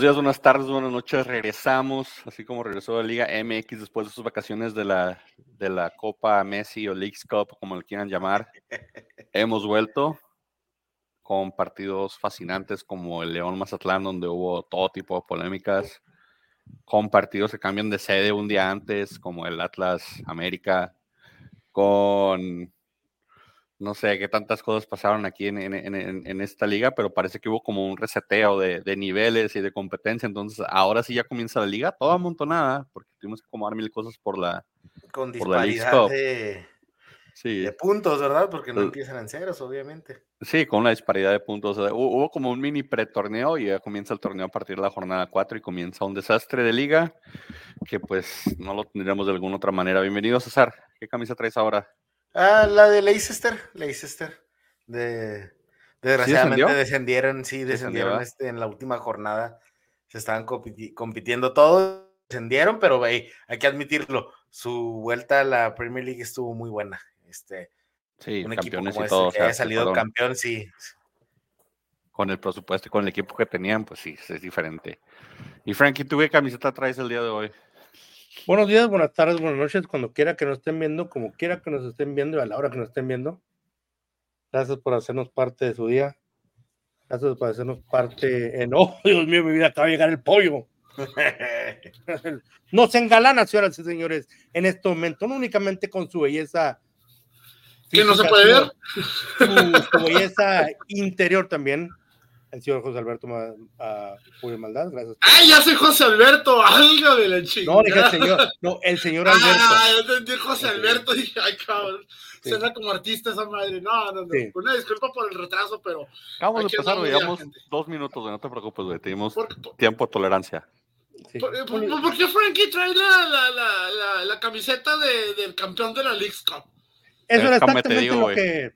Buenos días, buenas tardes, buenas noches. Regresamos, así como regresó la Liga MX después de sus vacaciones de la, de la Copa Messi o Leagues Cup, como le quieran llamar. Hemos vuelto con partidos fascinantes como el León Mazatlán, donde hubo todo tipo de polémicas, con partidos que cambian de sede un día antes, como el Atlas América, con no sé qué tantas cosas pasaron aquí en, esta liga, pero parece que hubo como un reseteo de, niveles y de competencia. Entonces, ahora sí ya comienza la liga toda amontonada, porque tuvimos que acomodar mil cosas por la. Con disparidad de, de, puntos, ¿verdad? Porque no empiezan en ceros, obviamente. Sí, con una disparidad de puntos. hubo como un mini pretorneo y ya comienza el torneo a partir de la jornada 4 y comienza un desastre de liga que pues no lo tendríamos de alguna otra manera. Bienvenido, César. ¿Qué camisa traes ahora? Ah, la de Leicester, Leicester. De, desgraciadamente descendieron, sí, descendieron este, en la última jornada. Se estaban compitiendo todos, descendieron, pero hay que admitirlo, su vuelta a la Premier League estuvo muy buena. Este, sí, un equipo como y todo, que haya salido campeón, sí. Con el presupuesto y con el equipo que tenían, pues sí, es diferente. Y Frankie, ¿tú qué camiseta traes el día de hoy? Buenos días, buenas tardes, buenas noches, cuando quiera que nos estén viendo, como quiera que nos estén viendo y a la hora que nos estén viendo. Gracias por hacernos parte de su día. Gracias por hacernos parte en. ¡Oh, Dios mío, mi vida! Acaba de llegar el pollo. no se engalana, señoras y señores, en este momento, no únicamente con su belleza. Que no se puede ver. su belleza interior también, el señor José Alberto uh, Maldad, gracias. ¡Ay, ya soy José Alberto! ¡Algo de la chingada! No, dije el señor, no, el señor ah, Alberto. Ah, yo entendí José Alberto, dije, ay, cabrón, se da como artista esa madre. No, no, no, una disculpa por el retraso, pero... Acabamos de pasar, digamos, dos minutos, no te preocupes, güey, tenemos tiempo de tolerancia. ¿Por, por, qué Frankie trae la, la, la, la camiseta de, del campeón de la League Cup? Eso era exactamente lo que...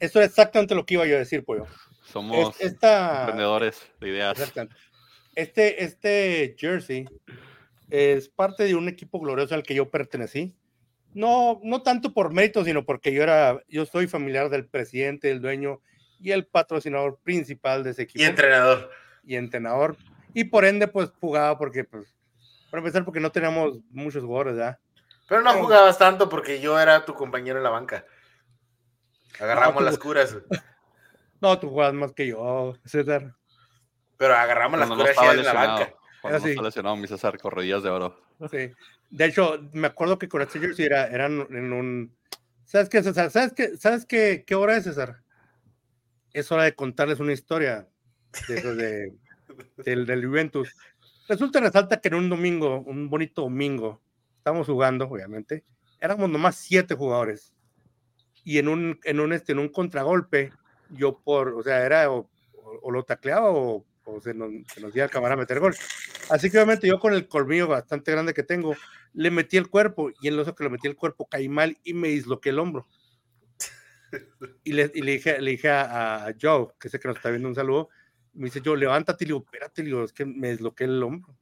Eso es exactamente lo que iba yo a decir, pollo. Somos emprendedores de ideas. Este, este jersey es parte de un equipo glorioso al que yo pertenecí. No, no tanto por mérito, sino porque yo era, yo soy familiar del presidente, el dueño y el patrocinador principal de ese equipo. Y entrenador. Y entrenador. Y por ende, pues jugaba porque, pues, para empezar, porque no teníamos muchos jugadores, ¿verdad? Pero no jugabas tanto porque yo era tu compañero en la banca. Agarramos las curas. No, tú juegas más que yo, César. Pero agarramos las curas en la banca. Cuando no lesionado mi César con rodillas de oro. Sí. De hecho, me acuerdo que con este jersey era, eran en un... ¿Sabes qué, César? ¿Sabes qué, ¿Sabes qué, qué hora es, César? Es hora de contarles una historia de, del, del Juventus. Resulta resalta que en un domingo, un bonito domingo, estábamos jugando, obviamente, éramos nomás siete jugadores. Y en un, en un, este, en un contragolpe, yo por, o sea, era o, lo tacleaba o, se, nos, se nos dio a cámara a meter gol. Así que obviamente yo con el colmillo bastante grande que tengo, le metí el cuerpo y en lo que le metí el cuerpo caí mal y me disloqué el hombro. Y le, y le dije, le dije a, Joe, que sé que nos está viendo un saludo, me dice yo, levántate, y le digo, espérate, le digo, es que me disloqué el hombro.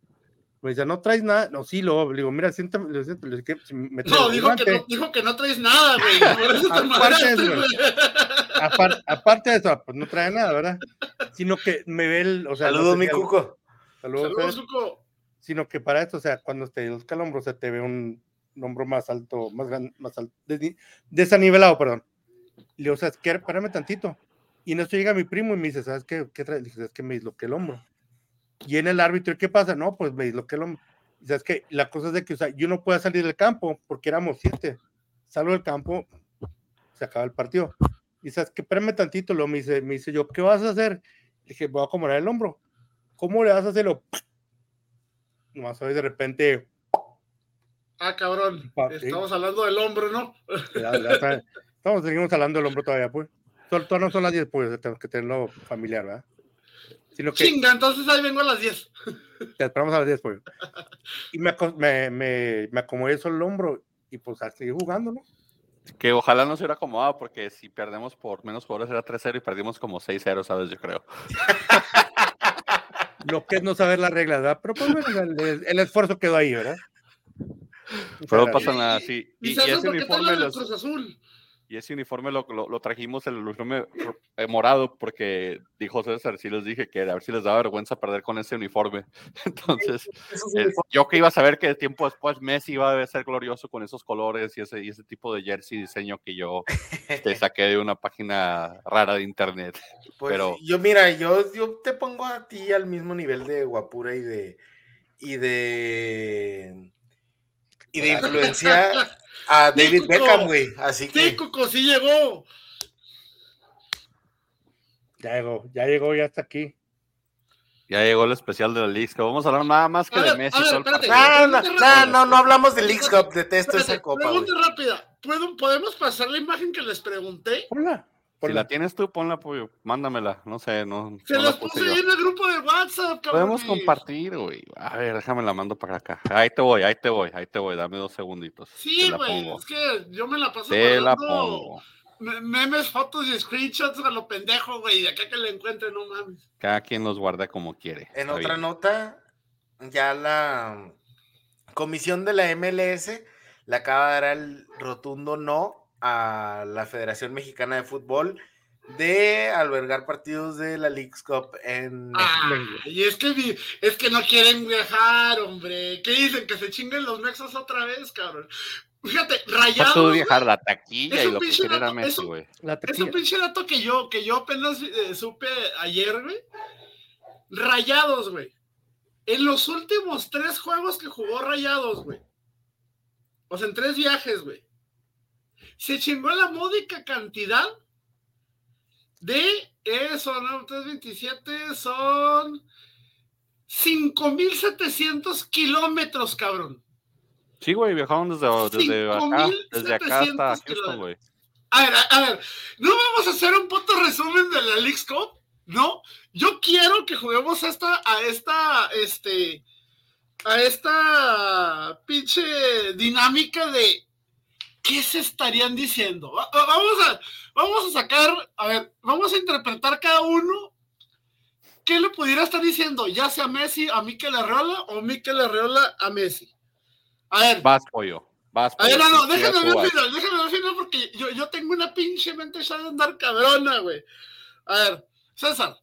Me dice, no traes nada. No, sí, lo le digo, mira, siéntame. Le, le, me no, dijo que no, dijo que no traes nada, güey. de eso, aparte, de eso, pues no trae nada, ¿verdad? Sino que me ve el. O sea, Saludos, mi cuco. Saludos, Saludos cuco. Sino que para esto, o sea, cuando te el hombro, se te ve un, hombro más alto, más grande, más alto, desanivelado, perdón. Le digo, o sea, es que espérame tantito. Y en esto llega mi primo y me dice, ¿sabes qué? ¿Qué traes? Dice, es que me disloqué el hombro y en el árbitro, ¿qué pasa? No, pues veis lo que lo. es que la cosa es de que o sea, yo no puedo salir del campo porque éramos siete. Salgo del campo, se acaba el partido. Y sabes que espérame tantito, lo me dice, me dice yo, ¿qué vas a hacer? Le dije, voy a acomodar el hombro. ¿Cómo le vas a hacerlo? No sabes, de repente. Ah, cabrón. Estamos hablando del hombro, ¿no? estamos, seguimos hablando del hombro todavía, pues. Todavía no son las 10, pues, tenemos que tenerlo familiar, ¿verdad? Sino que, Chinga, entonces ahí vengo a las 10. Te esperamos a las 10, pues. Y me, me, me, me acomodé eso el hombro y pues a seguir jugando, ¿no? Que ojalá no se hubiera acomodado porque si perdemos por menos jugadores era 3-0 y perdimos como 6-0, ¿sabes? Yo creo. Lo que es no saber las reglas, ¿verdad? Pero pues el, el, esfuerzo quedó ahí, ¿verdad? Pero no pasa nada, sí. Y, y, ese uniforme los... Cruz Azul. Y ese uniforme lo, lo, trajimos, el uniforme eh, morado, porque dijo César, sí les dije que a ver si les da vergüenza perder con ese uniforme. Entonces, eh, yo que iba a saber que tiempo después Messi iba a ser glorioso con esos colores y ese, y ese tipo de jersey diseño que yo te saqué de una página rara de internet. Pues Pero, yo, mira, yo, yo te pongo a ti al mismo nivel de guapura y de y de y de influencia a David Beckham, güey. Así que. Sí, Coco, sí llegó. Ya llegó, ya llegó, ya está aquí. Ya llegó el especial de la League Vamos a hablar nada más que de Messi. no, no, no, no, hablamos de League Cup. Detesto esa copa. Pregunta rápida. ¿Podemos pasar la imagen que les pregunté? Hola. Si la tienes tú, ponla, pollo. Mándamela. No sé, no. Se las puse ahí en el grupo de WhatsApp, cabrón. Podemos compartir, güey. A ver, déjame la mando para acá. Ahí te voy, ahí te voy, ahí te voy. Dame dos segunditos. Sí, güey. Es que yo me la paso Te la pongo. Memes, fotos y screenshots a lo pendejo, güey. De acá que le encuentre, no mames. Cada quien los guarda como quiere. En otra nota, ya la comisión de la MLS le acaba de dar el rotundo no a la Federación Mexicana de Fútbol de albergar partidos de la League's Cup en ah, Y es que es que no quieren viajar, hombre. ¿Qué dicen? Que se chinguen los mexos otra vez, cabrón. Fíjate, rayados. viajar la taquilla y lo que era Messi, güey. Es un pinche dato que yo, que yo apenas eh, supe ayer, güey. Rayados, güey. En los últimos tres juegos que jugó Rayados, güey. O sea, en tres viajes, güey se chingó la módica cantidad de eso, ¿no? 327 son 5.700 kilómetros, cabrón. Sí, güey, viajaron desde, desde acá, desde acá hasta Houston, güey. A ver, a, ver, ¿no vamos a hacer un puto resumen de la League Cup? No, yo quiero que juguemos esta, a esta, este, a esta pinche dinámica de ¿qué se estarían diciendo? Vamos a, vamos a sacar, a ver, vamos a interpretar cada uno qué le pudiera estar diciendo, ya sea Messi a Mikel Arreola o Mikel Arreola a Messi. A ver. Vas, pollo. Vas, pollo. A ver, no, no, déjame ver final, déjame ver final porque yo, yo tengo una pinche mente ya de andar cabrona, güey. A ver, César.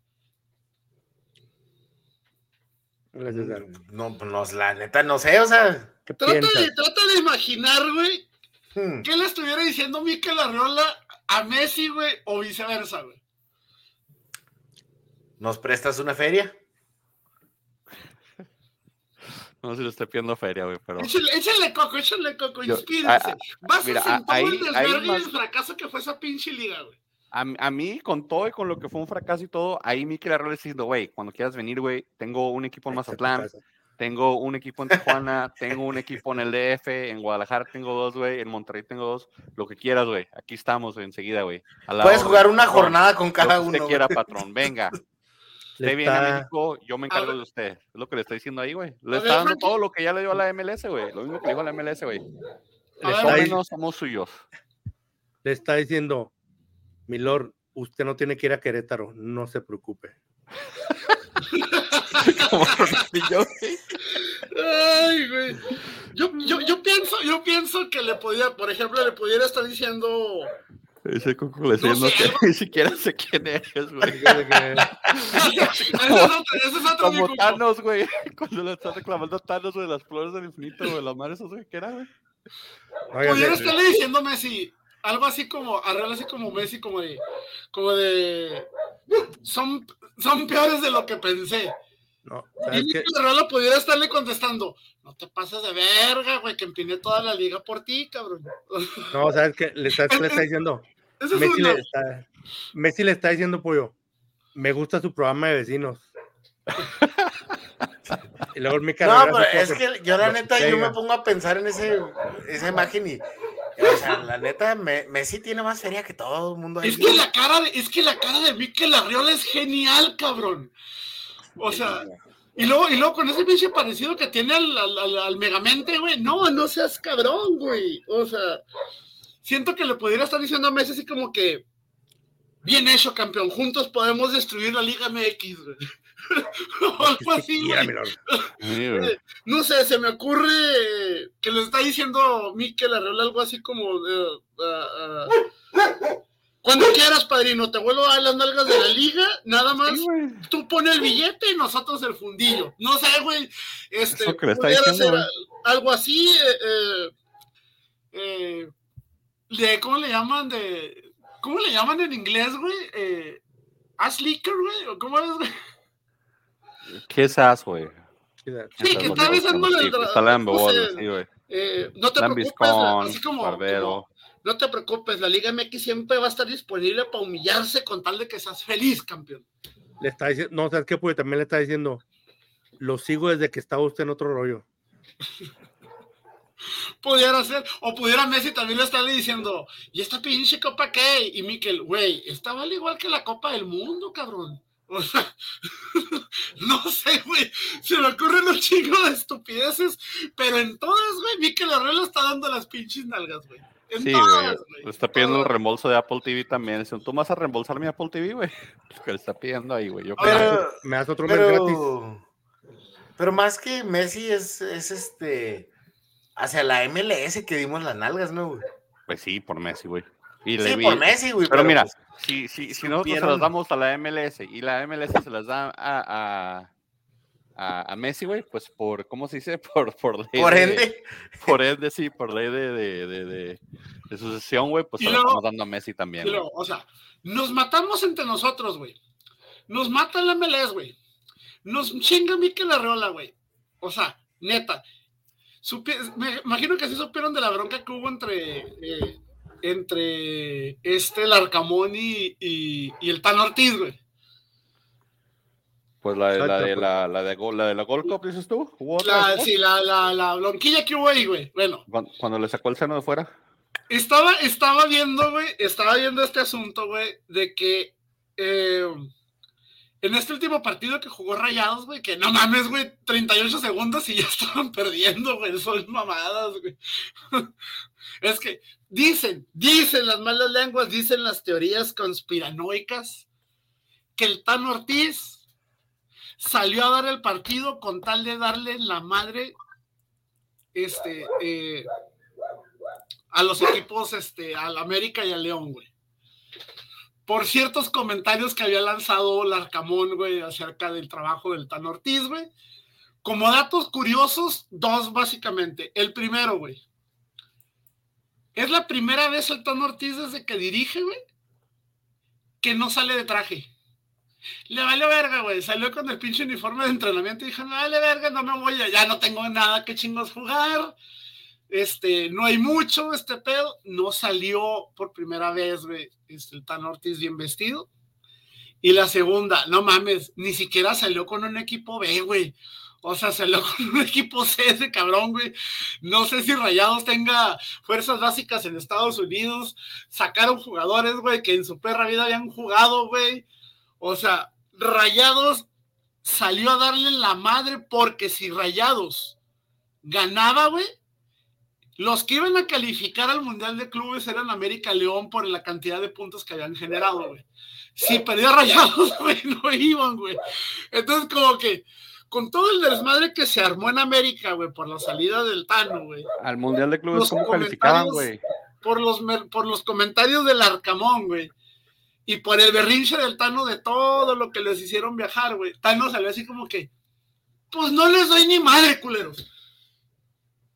No, no, la neta, no sé, o sea. Trata de, trata de imaginar, güey, Hmm. ¿Qué le estuviera diciendo Mikel Arriola a Messi, güey, o viceversa, güey? ¿Nos prestas una feria? No sé si le estoy pidiendo feria, güey, pero. Échale, coco, échale coco, inspírense. Vas a sentar el desvergue y el fracaso que fue esa pinche liga, güey. A, a, mí, con todo y con lo que fue un fracaso y todo, ahí Mikel Arriola diciendo, güey, cuando quieras venir, güey, tengo un equipo en Mazatlán, tengo un equipo en Tijuana, tengo un equipo en el DF, en Guadalajara tengo dos, güey, en Monterrey tengo dos, lo que quieras, güey. Aquí estamos enseguida, güey. Puedes jugar una jornada con cada uno. Que quiera, patrón, venga. Usted viene a México, yo me encargo de usted. Es lo que le está diciendo ahí, güey. Le está dando todo lo que ya le dio a la MLS, güey. Lo mismo que le dijo a la MLS, güey. No somos suyos. Le está diciendo, Milord, usted no tiene que ir a Querétaro, no se preocupe. Ay, güey. Yo, yo, yo, pienso, yo pienso que le podía, por ejemplo, le pudiera estar diciendo. Ese cuco le diciendo que ni siquiera sé quién eres, güey. ese es otro, Como Thanos, güey. Cuando le estás reclamando Thanos, de las flores del infinito, güey. La madre, eso, güey, ¿qué era, güey? Pudiera estarle diciendo Messi, algo así como, arregla así como Messi, como de, como de, son, son peores de lo que pensé. No, y que Rola pudiera estarle contestando, no te pases de verga, güey, que empiné toda la liga por ti, cabrón. No, ¿sabes qué? Le está, le está diciendo, Messi, le está, Messi le está diciendo, pollo, me gusta su programa de vecinos. y luego mi No, pero es que yo la neta, yo me pongo a pensar en ese, esa imagen y o sea, la neta, Messi tiene más feria que todo el mundo. Es que la cara de, es que la cara de Mikel Arriola es genial, cabrón. O sea, y luego, y luego con ese pinche parecido que tiene al, al, Megamente, güey. No, no seas cabrón, güey. O sea, siento que le pudiera estar diciendo a Messi así como que. Bien hecho, campeón. Juntos podemos destruir la Liga MX, güey. algo así, No sé, se me ocurre que le está diciendo Mikel Arreola algo así como de, uh, uh, cuando quieras, padrino, te vuelvo a dar las nalgas de la liga, nada más tú pones el billete y nosotros el fundillo. No sé, güey, este, diciendo, algo así, eh, eh, de, ¿cómo le llaman? De, ¿Cómo le llaman en inglés, güey? Eh, ¿Ass liquor, güey? ¿O cómo es, güey? ¿Qué es ass, güey? Sí, que está avisando el... No, sí, güey. Eh, no te preocupes, así como, como no te preocupes, la Liga MX siempre va a estar disponible para humillarse con tal de que seas feliz, campeón. Le está diciendo, no, ¿sabes qué? Porque también le está diciendo, lo sigo desde que estaba usted en otro rollo. pudiera ser, o pudiera Messi también le estarle diciendo, ¿y esta pinche copa qué? Y Miquel, güey, esta vale igual que la Copa del Mundo, cabrón. O sea, no sé, güey. Se me ocurren un chingo de estupideces, pero en todas, güey, Miquel Arreola está dando las pinches nalgas, güey sí, güey. está pidiendo el reembolso de Apple TV también. Dicen, ¿tú vas a reembolsar mi Apple TV, güey? Lo que le está pidiendo ahí, güey. Pero, me das otro mes gratis. Pero más que Messi es, es este. Hacia la MLS que dimos las nalgas, ¿no, güey? Pues sí, por Messi, güey. sí, por Messi, güey. Pero, mira, pues, si, si, si nosotros se las damos a la MLS y la MLS se las da a a, Messi, güey, pues por, ¿cómo se dice? Por, por ley. Por ende. por ende, sí, por ley de, de, de, de sucesión, güey, pues se lo estamos dando a Messi también. o sea, nos matamos entre nosotros, güey. Nos mata la MLS, güey. Nos chinga Mikel Arreola, güey. O sea, neta. me imagino que sí supieron de la bronca que hubo entre, eh, entre este, el Arcamón y, y, y el Tan Ortiz, güey. Pues la de, la de la, la, de, la de la Gold Cup, dices tú. La, sí, la, la, la bronquilla que hubo ahí, güey. Bueno. Cuando, le sacó el seno de fuera. Estaba, estaba viendo, güey, estaba viendo este asunto, güey, de que eh, en este último partido que jugó Rayados, güey, que no mames, güey, 38 segundos y ya estaban perdiendo, güey, son mamadas, güey. es que dicen, dicen las malas lenguas, dicen las teorías conspiranoicas, que el Tan Ortiz salió a dar el partido con tal de darle la madre este, eh, a los equipos, este, al América y al León, güey. Por ciertos comentarios que había lanzado Larcamón, güey, acerca del trabajo del Tan Ortiz, güey. Como datos curiosos, dos básicamente. El primero, güey. Es la primera vez el Tan Ortiz desde que dirige, güey, que no sale de traje. Le vale verga, güey. Salió con el pinche uniforme de entrenamiento y dijo, no vale verga, no me voy, ya no tengo nada que chingos jugar. Este, no hay mucho, este pedo. No salió por primera vez, güey, este, el Tan Ortiz bien vestido. Y la segunda, no mames, ni siquiera salió con un equipo B, güey. O sea, salió con un equipo C ese cabrón, güey. No sé si Rayados tenga fuerzas básicas en Estados Unidos. Sacaron jugadores, güey, que en su perra vida habían jugado, güey. O sea, Rayados salió a darle la madre porque si Rayados ganaba, güey, los que iban a calificar al Mundial de Clubes eran América León por la cantidad de puntos que habían generado, güey. Si perdía Rayados, güey, no iban, güey. Entonces, como que con todo el desmadre que se armó en América, güey, por la salida del Tano, güey. Al Mundial de Clubes, ¿cómo calificaban, güey? Por los, por los comentarios del Arcamón, güey. Y por el berrinche del Tano de todo lo que les hicieron viajar, güey. Tano salió así como que, pues no les doy ni madre, culeros.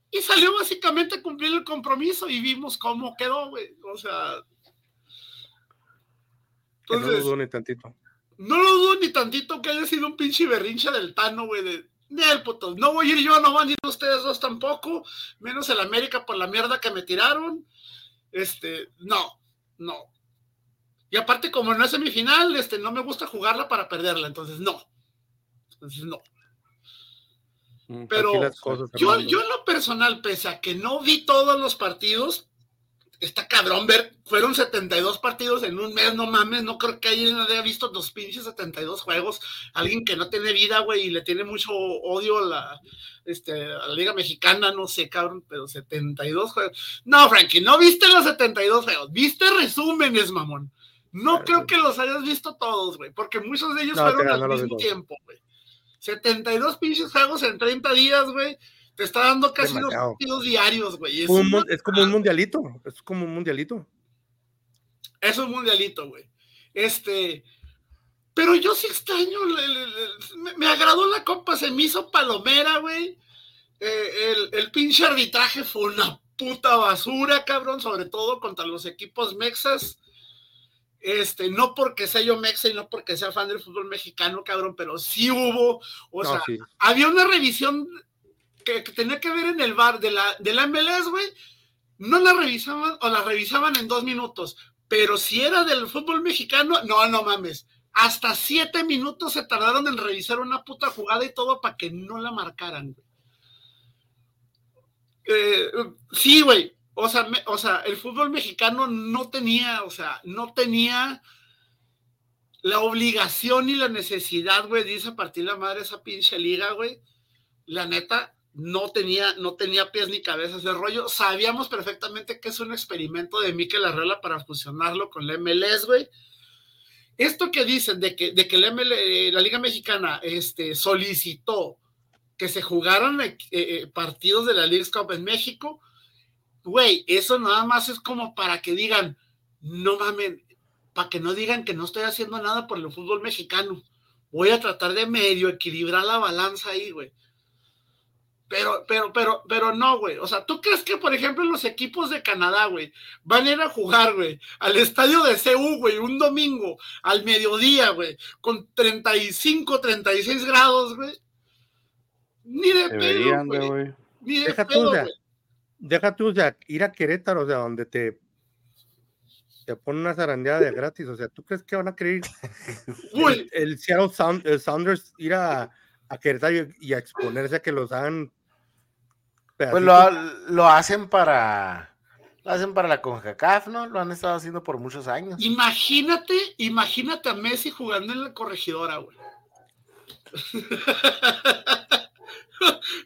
Y salió básicamente a cumplir el compromiso y vimos cómo quedó, güey. O sea. no lo tantito. No lo dudo ni tantito que haya sido un pinche berrinche del Tano, güey. De, el puto, no voy a ir yo, no van a ir ustedes dos tampoco, menos el América por la mierda que me tiraron. Este, no, no. Y aparte, como no es semifinal, este, no me gusta jugarla para perderla, entonces no. Entonces no. Mm, Pero yo, yo en lo personal, pese a que no vi todos los partidos, está cabrón ver, fueron 72 partidos en un mes, no mames, no creo que alguien haya visto los pinches 72 juegos, alguien que no tiene vida, güey, y le tiene mucho odio a la, este, a la Liga Mexicana, no sé, cabrón, pero 72 juegos. No, Frankie, no viste los 72 juegos, viste resúmenes, mamón. No creo que los hayas visto todos, güey, porque muchos de ellos fueron al mismo tiempo, güey. 72 pinches juegos en 30 días, güey. Te está dando casi dos partidos diarios, güey. Es, es, como un mundialito. Es como un mundialito. Es un mundialito, güey. Este. Pero yo sí extraño. me, agradó la copa, se me hizo palomera, güey. Eh, el, el pinche arbitraje fue una puta basura, cabrón, sobre todo contra los equipos mexas. Este, no porque sea yo mexa y no porque sea fan del fútbol mexicano, cabrón, pero sí hubo, o sea, había una revisión que, tenía que ver en el bar de la, de la MLS, güey, no la revisaban o la revisaban en dos minutos, pero si era del fútbol mexicano, no, no mames, hasta siete minutos se tardaron en revisar una puta jugada y todo para que no la marcaran. Eh, sí, güey, o sea, o sea, el fútbol mexicano no tenía, o sea, no tenía la obligación y la necesidad, güey, de irse a partir la madre esa pinche liga, güey. La neta, no tenía, no tenía pies ni cabezas de rollo. Sabíamos perfectamente que es un experimento de Mikel Arreola para fusionarlo con la MLS, güey. Esto que dicen de que, de que la, la Liga Mexicana este, solicitó que se jugaran eh, eh, partidos de la League Cup en México, güey, eso nada más es como para que digan, no mames, para que no digan que no estoy haciendo nada por el fútbol mexicano. Voy a tratar de medio equilibrar la balanza ahí, güey. Pero, pero, pero, pero no, güey. O sea, ¿tú crees que, por ejemplo, los equipos de Canadá, güey, van a ir a jugar, güey, al estadio de CU, güey, un domingo, al mediodía, güey, con 35, 36 grados, güey? Ni de pedo, güey. Ni de pedo, güey deja tú, o sea, ir a Querétaro, o sea, donde te, te ponen una zarandeada de gratis, o sea, ¿tú crees que van a querer el, el, Seattle Sounders ir a, a Querétaro y, a exponerse a que los hagan? Pues lo, lo, hacen para, lo hacen para la CONCACAF, ¿no? Lo han estado haciendo por muchos años. Imagínate, imagínate a Messi jugando en la corregidora, güey.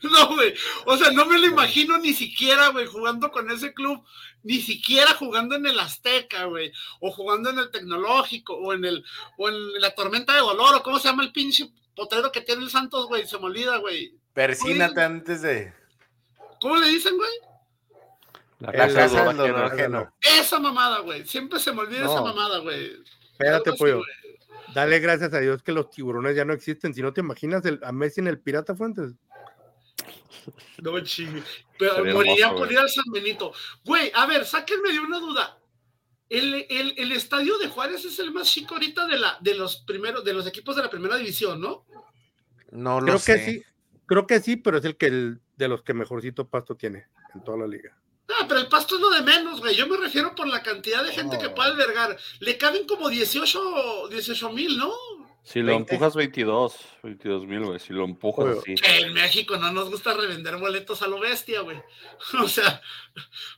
No, güey. O sea, no me lo imagino ni siquiera, güey, jugando con ese club, ni siquiera jugando en el Azteca, güey, o jugando en el Tecnológico, o en el, o en la Tormenta de Dolor, o cómo se llama el pinche potrero que tiene el Santos, güey, se me olvida, güey. Persínate antes de. ¿Cómo le dicen, güey? La casa, del dolor Esa mamada, güey. Siempre se me olvida esa mamada, güey. Espérate, pollo. Dale gracias a Dios que los tiburones ya no existen. Si no te imaginas el, a Messi en el Pirata Fuentes. No chingue. Pero moriría por ir al San Benito. Güey, a ver, sáquenme de una duda. El, el, estadio de Juárez es el más chico ahorita de, la, de los primeros, de los equipos de la primera división, ¿no? No lo creo Que sí, creo que sí, pero es el que el, de los que mejorcito pasto tiene en toda la liga. No, pero el pasto es lo de menos, güey. Yo me refiero por la cantidad de gente que puede albergar. Le caben como 18 mil, ¿no? Si lo empujas 22, 22 mil, güey. Si lo empujas así. En México no nos gusta revender boletos a lo bestia, güey. O sea,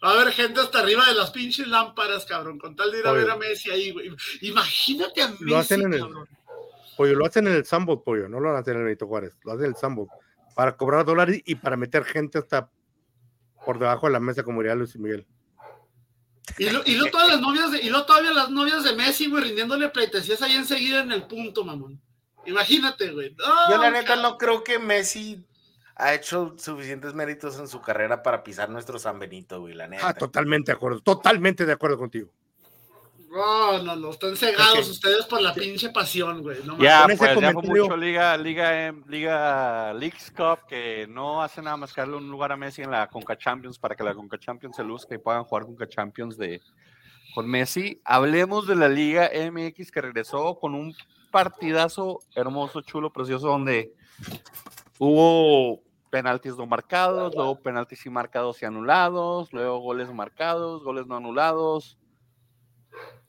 va a haber gente hasta arriba de las pinches lámparas, cabrón, con tal de ir a ver a Messi ahí, güey. Imagínate a Messi, lo hacen en cabrón. El, pollo, lo hacen en el Sambot, pollo, no lo hacen en el Benito Juárez, lo hacen en el Sambot. Para cobrar dólares y para meter gente hasta por debajo de la mesa, como diría Luis Miguel. Y, lo, y lo todas las novias de, y lo todavía las novias de Messi, güey, rindiéndole pleitesías ahí enseguida en el punto, mamón. Imagínate, güey. Yo la neta no creo que Messi ha hecho suficientes méritos en su carrera para pisar nuestro San Benito, güey, la neta. Ah, totalmente de acuerdo, totalmente de acuerdo contigo. No, no, no, están cegados ustedes por la pinche pasión, güey. No ya, pues, ya fue mucho Liga, Liga, Liga Leagues Cup que no hace nada más que darle un lugar a Messi en la Conca Champions para que la Conca Champions se luzca y puedan jugar Conca Champions de, con Messi. Hablemos de la Liga MX que regresó con un partidazo hermoso, chulo, precioso, donde hubo penaltis no marcados, luego penaltis sí marcados y anulados, luego goles marcados, goles no anulados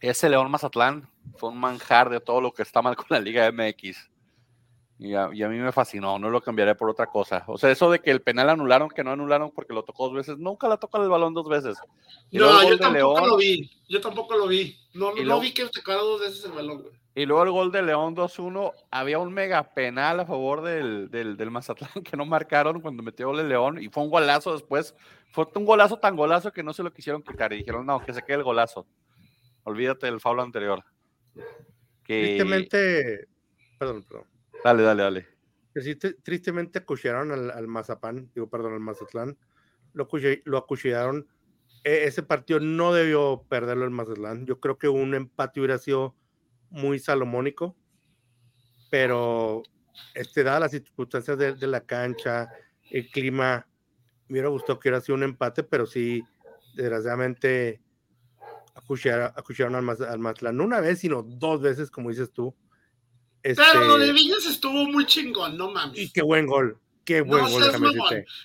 ese León Mazatlán fue un manjar de todo lo que está mal con la Liga MX. Y a, mí me fascinó, no lo cambiaré por otra cosa. O sea, eso de que el penal anularon, que no anularon porque lo tocó dos veces, nunca la toca el balón dos veces. no, yo tampoco lo vi, yo tampoco lo vi. No, no vi que tocara dos veces el balón, Y luego el gol de León 2-1, había un mega penal a favor del, del, del, Mazatlán que no marcaron cuando metió gol el León y fue un golazo después. Fue un golazo tan golazo que no se lo quisieron quitar y dijeron, no, que se quede el golazo. Olvídate del foul anterior. Tristemente, perdón, perdón. Dale, dale, dale. tristemente acuchillaron al, al, Mazapán, digo, perdón, al Mazatlán. Lo, lo acuchillaron. E, ese partido no debió perderlo el Mazatlán. Yo creo que un empate hubiera sido muy salomónico, pero este, dadas las circunstancias de, de, la cancha, el clima, me hubiera gustado que hubiera sido un empate, pero sí, desgraciadamente acuchillaron al, al Mazatlán, no una vez, sino dos veces, como dices tú. Este... Pero lo de Villas estuvo muy chingón, no mames. Y qué buen gol. Qué buen gol.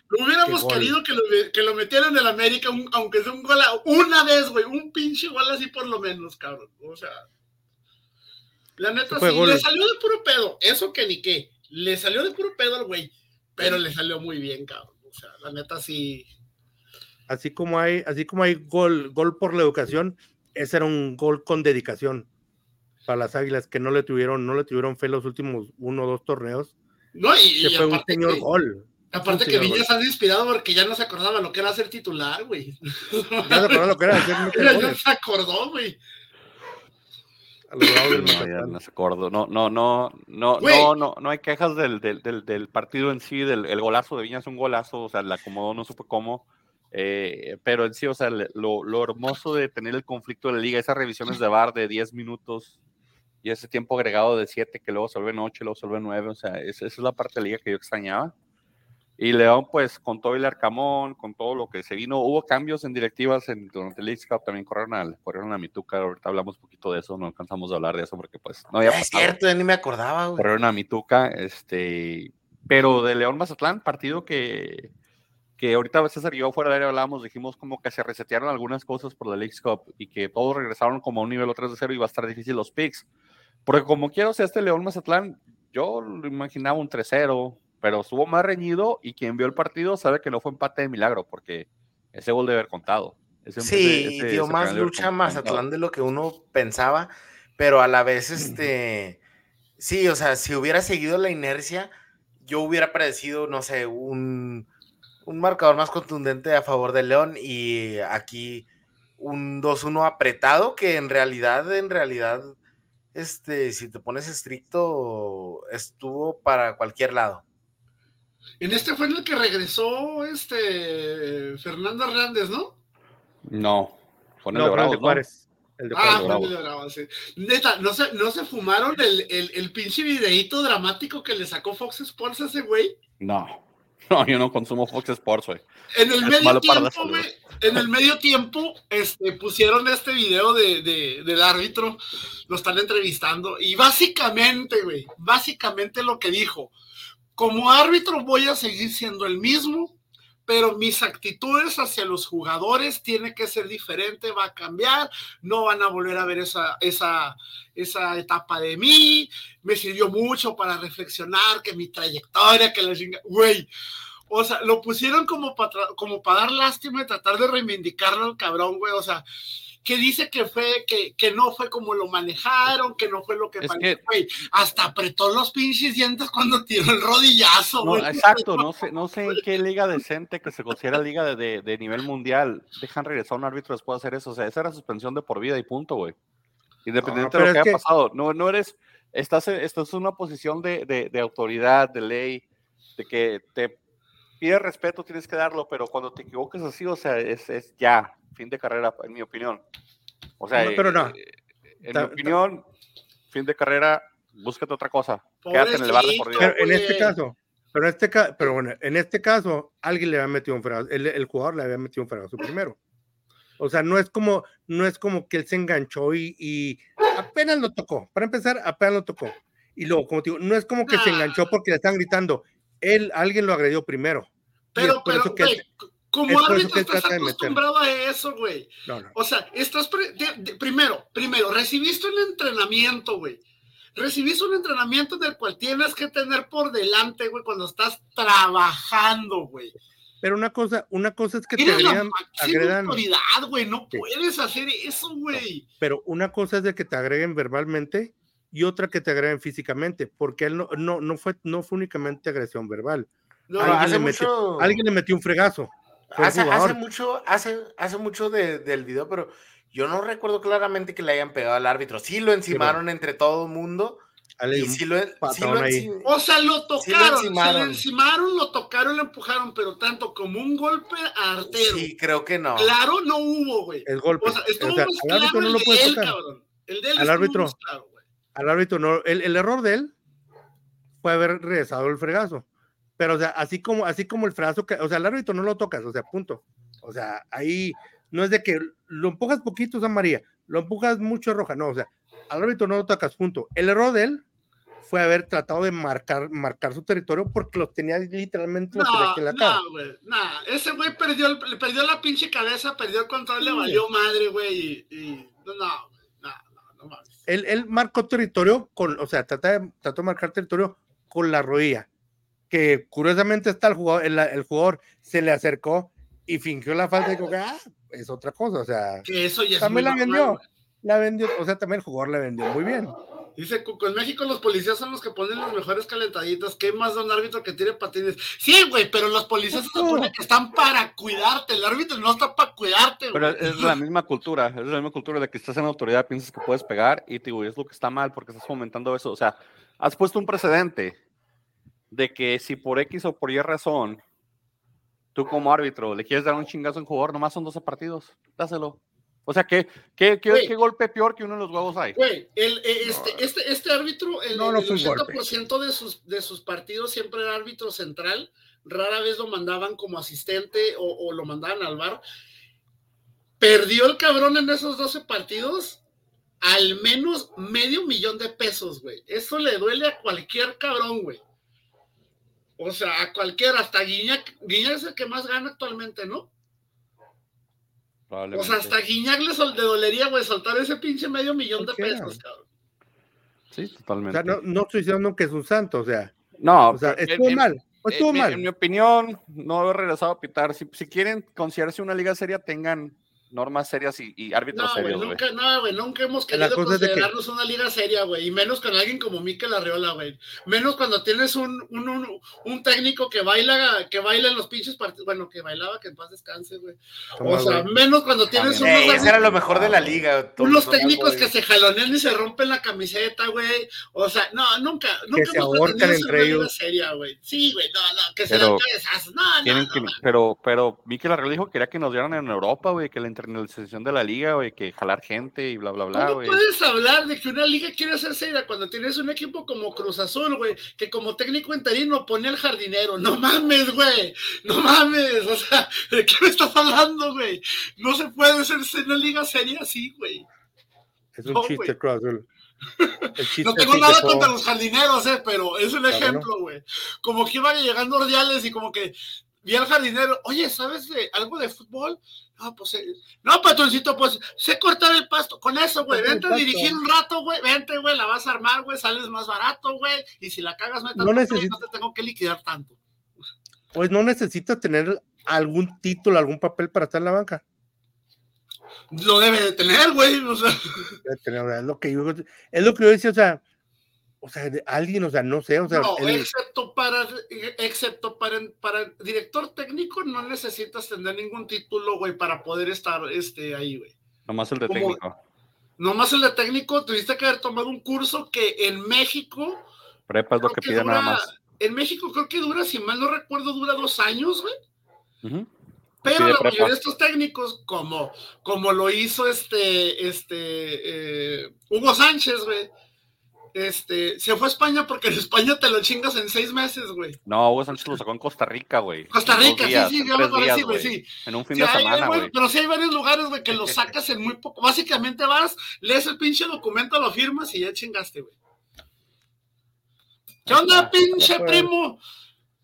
Lo hubiéramos querido que lo, que lo metieran en el América, aunque sea un gol una vez, güey. Un pinche gol así por lo menos, cabrón. O sea. La neta sí, le salió de puro pedo. Eso que ni qué. Le salió de puro pedo al güey. Pero le salió muy bien, cabrón. O sea, la neta sí. Así como hay, así como hay gol, gol por la educación, ese era un gol con dedicación para las Águilas que no le tuvieron, no le tuvieron fe los últimos uno o dos torneos. No, y, fue un señor gol. Aparte que Viñas han inspirado porque ya no se acordaba lo que era ser titular, güey. Ya se acordaba lo que era ser Ya se acordó, güey. No, no se acordó. No, no, no, no, no, no, no hay quejas del, del, del, partido en sí, del el golazo de Viñas, un golazo, o sea, la acomodó, no supe cómo. Eh, pero en sí, o sea, lo, lo, hermoso de tener el conflicto de la liga, esas revisiones de bar de 10 minutos y ese tiempo agregado de 7 que luego se vuelve 8 y luego se vuelve 9, o sea, esa, es la parte de la liga que yo extrañaba. Y León, pues, con todo el Arcamón, con todo lo que se vino, hubo cambios en directivas en, durante el League Cup, también corrieron, al, corrieron a Mituca, ahorita hablamos un poquito de eso, no alcanzamos a hablar de eso porque, pues, no había Es cierto, ni me acordaba, güey. Corrieron a Mituca, este, pero de León Mazatlán, partido que que ahorita César y yo fuera de aire hablábamos, dijimos como que se resetearon algunas cosas por la League Cup y que todos regresaron como a un nivel 3 de 0 y va a estar difícil los picks. Porque como quiero ser este León Mazatlán, yo lo imaginaba un 3-0, pero estuvo más reñido y quien vio el partido sabe que no fue empate de milagro porque ese gol debe haber contado. sí, dio más lucha Mazatlán de lo que uno pensaba, pero a la vez, este, sí, o sea, si hubiera seguido la inercia, yo hubiera predecido, no sé, un un marcador más contundente a favor de León y aquí un 2-1 apretado que en realidad, en realidad, este, si te pones estricto, estuvo para cualquier lado. En este fue en el que regresó este Fernando Hernández, ¿no? No, fue en el de Bravo, Juárez. El de ah, fue el de sí. Neta, ¿no se, ¿no se fumaron el, el, el pinche videíto dramático que le sacó Fox Sports a ese güey? No. No, yo no consumo Fox Sports, güey. En el medio tiempo, güey, en el medio tiempo, este, pusieron este video de, de, del árbitro, lo están entrevistando, y básicamente, güey, básicamente lo que dijo, como árbitro voy a seguir siendo el mismo, pero mis actitudes hacia los jugadores tiene que ser diferente, va a cambiar, no van a volver a ver esa, esa, esa etapa de mí, me sirvió mucho para reflexionar que mi trayectoria, que la chinga, güey, o sea, lo pusieron como para como para dar lástima y tratar de reivindicarlo al cabrón, güey, o sea, que dice que fue, que, que no fue como lo manejaron, que no fue lo que, güey. Hasta apretó los pinches dientes cuando tiró el rodillazo, güey. exacto, no sé, no sé en qué liga decente que se considera liga de, de, nivel mundial dejan regresar a un árbitro después de hacer eso. O sea, esa era suspensión de por vida y punto, güey. Independiente de lo que haya pasado. No, no eres, estás, estás en una posición de, de, de autoridad, de ley, de que te pide respeto, tienes que darlo, pero cuando te equivoques así, o sea, es, es ya, fin de carrera, en mi opinión. O sea, pero no. Eh, en mi opinión, fin de carrera, búscate otra cosa. Quédate en el bar de por Pero en este caso, pero, este pero bueno, en este caso, alguien le había metido un fregazo, el, el jugador le había metido un fregazo primero. O sea, no es como, no es como que él se enganchó y, y apenas lo tocó. Para empezar, apenas lo tocó. Y luego, como te digo, no es como que se enganchó porque le están gritando. Él, alguien lo agredió primero. Pero, pero, como árbitro estás acostumbrado a eso, güey. O sea, estás primero, primero, recibiste un entrenamiento, güey. Recibiste un entrenamiento del cual tienes que tener por delante, güey, cuando estás trabajando, güey. Pero una cosa, una cosa es que te agredan, agredan autoridad, güey, no puedes hacer eso, güey. Pero una cosa es de que te agreguen verbalmente y otra que te agreguen físicamente, porque él no, no, no fue, no fue únicamente agresión verbal. No, alguien, hace le metió, mucho... alguien le metió un fregazo. Hace, hace, mucho, hace, hace mucho de, del video, pero yo no recuerdo claramente que le hayan pegado al árbitro. Sí lo encimaron entre todo el mundo. Y sí lo, o sea, lo tocaron, se lo encimaron, lo tocaron, lo empujaron, pero tanto como un golpe artero. Sí, creo que no. Claro, no hubo, güey. El golpe. O sea, estuvo o sea, al árbitro no lo puede tocar. Cabrón. El de él al árbitro, claro, al árbitro no. El, el, error de él fue haber regresado el fregazo. Pero, o sea, así como, así como el fregazo, que, o sea, el árbitro no lo tocas, o sea, punto. O sea, ahí no es de que lo empujas poquito, San María, lo empujas mucho roja, no, o sea, al árbitro no lo tocas, punto. El error de él fue haber tratado de marcar, marcar su territorio porque lo tenía literalmente no, la cara. No, güey, nada, ese güey perdió, perdió la pinche cabeza, perdió el control, le valió madre, güey, y, no, no, no, no, no Él, él, marcó territorio con, o sea, trató de, trató de marcar territorio con la rodilla, que curiosamente está el jugador, el, el jugador se le acercó y fingió la falta y dijo, ah, es otra cosa, o sea, que eso ya también la vendió, la vendió, o sea, también el jugador la vendió muy bien. Dice Cuco, en México los policías son los que ponen las mejores calentaditas. ¿Qué más da un árbitro que tiene patines? Sí, güey, pero los policías se supone que están para cuidarte. El árbitro no está para cuidarte, Pero es la misma cultura, es la misma cultura de que estás en autoridad, piensas que puedes pegar y te digo, es lo que está mal porque estás fomentando eso. O sea, has puesto un precedente de que si por X o por Y razón, tú como árbitro le quieres dar un chingazo a un jugador, nomás son 12 partidos, dáselo. O sea, ¿qué, qué, qué, golpe peor que uno de los huevos hay? Güey, eh, este, este, este árbitro, el, no, el 80% de sus, de sus partidos siempre era árbitro central, rara vez lo mandaban como asistente o, lo mandaban al bar. Perdió el cabrón en esos 12 partidos al menos medio millón de pesos, güey. Eso le duele a cualquier cabrón, güey. O sea, a cualquiera, hasta Guiñac, Guiñac es el que más gana actualmente, ¿no? O sea, hasta Guiñac le, dolería, güey, soltar ese pinche medio millón de pesos, cabrón. Sí, totalmente. O sea, no, no, estoy diciendo que es un santo, o sea. No, o sea, estuvo mal. Estuvo mal. En mi opinión, no haber regresado a pitar. Si, si quieren considerarse una liga seria, tengan normas serias y, árbitros serios, güey. Nunca, no, güey, nunca hemos querido considerarnos una liga seria, güey, y menos con alguien como Mikel Arriola, güey. Menos cuando tienes un, un, un, técnico que baila, que baila en los pinches partidos, bueno, que bailaba, que en paz descanse, güey. O sea, menos cuando tienes unos... ese era lo mejor de la liga. Unos técnicos que se jalonean y se rompen la camiseta, güey. O sea, no, nunca, nunca se hemos entre ellos. Liga seria, güey. Sí, güey, no, no, que se dan cabezazos, no, no, no, Pero, pero Mikel Arriola dijo que quería que nos dieran en Europa, güey, que le internacionalización de la liga, güey, que jalar gente y bla, bla, bla, güey. puedes hablar de que una liga quiere hacerse seria cuando tienes un equipo como Cruz Azul, güey, que como técnico interino pone al jardinero? No mames, güey, no mames, o sea, ¿de qué me estás hablando, güey? No se puede hacer una liga seria así, güey. Es un chiste, Cruz Azul. no tengo nada contra los jardineros, eh, pero es un ejemplo, güey. Como que iban llegando ordiales y como que vi al jardinero, oye, ¿sabes de algo de fútbol? No, pues, eh, no, patroncito, pues, sé cortar el pasto. Con eso, güey, vente a dirigir un rato, güey, vente, güey, la vas a armar, güey, sales más barato, güey, y si la cagas, no, no, no te tengo que liquidar tanto. Pues no necesitas tener algún título, algún papel para estar en la banca. Lo debe de tener, güey, o sea. Es lo que yo, es lo que yo decía, o sea, o sea, alguien, o sea, no sé, o sea. No, excepto para, excepto para, para director técnico, no necesitas tener ningún título, güey, para poder estar este, ahí, güey. Nomás el de técnico. Nomás el de técnico, tuviste que haber tomado un curso que en México. Prepa es lo que, pide nada más. En México creo que dura, si mal no recuerdo, dura dos años, güey. Pero la mayoría de estos técnicos, como, como lo hizo este, este eh, Hugo Sánchez, güey este, se fue a España porque en España te lo chingas en seis meses, güey. No, Hugo Sánchez lo sacó en Costa Rica, güey. Costa Rica, sí, sí, ya me parece, güey, sí. En un fin de semana, güey. Pero sí hay varios lugares, güey, que lo sacas en muy poco. Básicamente vas, lees el pinche documento, lo firmas y ya chingaste, güey. ¿Qué onda, pinche primo?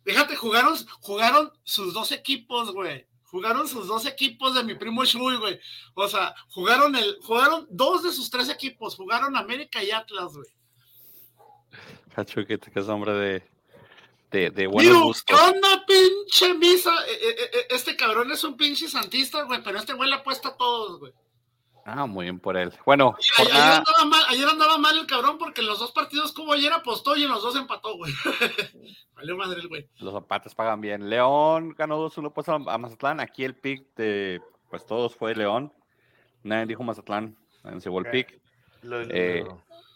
Fíjate, jugaron, jugaron sus dos equipos, güey. Jugaron sus dos equipos de mi primo Shui, güey. O sea, jugaron el, jugaron dos de sus tres equipos, jugaron América y Atlas, güey. Cacho, que es hombre de, de, de buenos ¿Qué onda, pinche misa? E, e, e, este cabrón es un pinche santista, güey, pero este güey le apuesta a todos, güey. Ah, muy bien por él. Bueno, ayer, andaba mal, ayer, andaba mal, el cabrón porque en los dos partidos que hubo ayer apostó y en los dos empató, güey. Valió madre el güey. Los zapatos pagan bien. León ganó 2-1 pues a Mazatlán. Aquí el pick de pues todos fue León. Nadie dijo Mazatlán, nadie se el pick. Eh,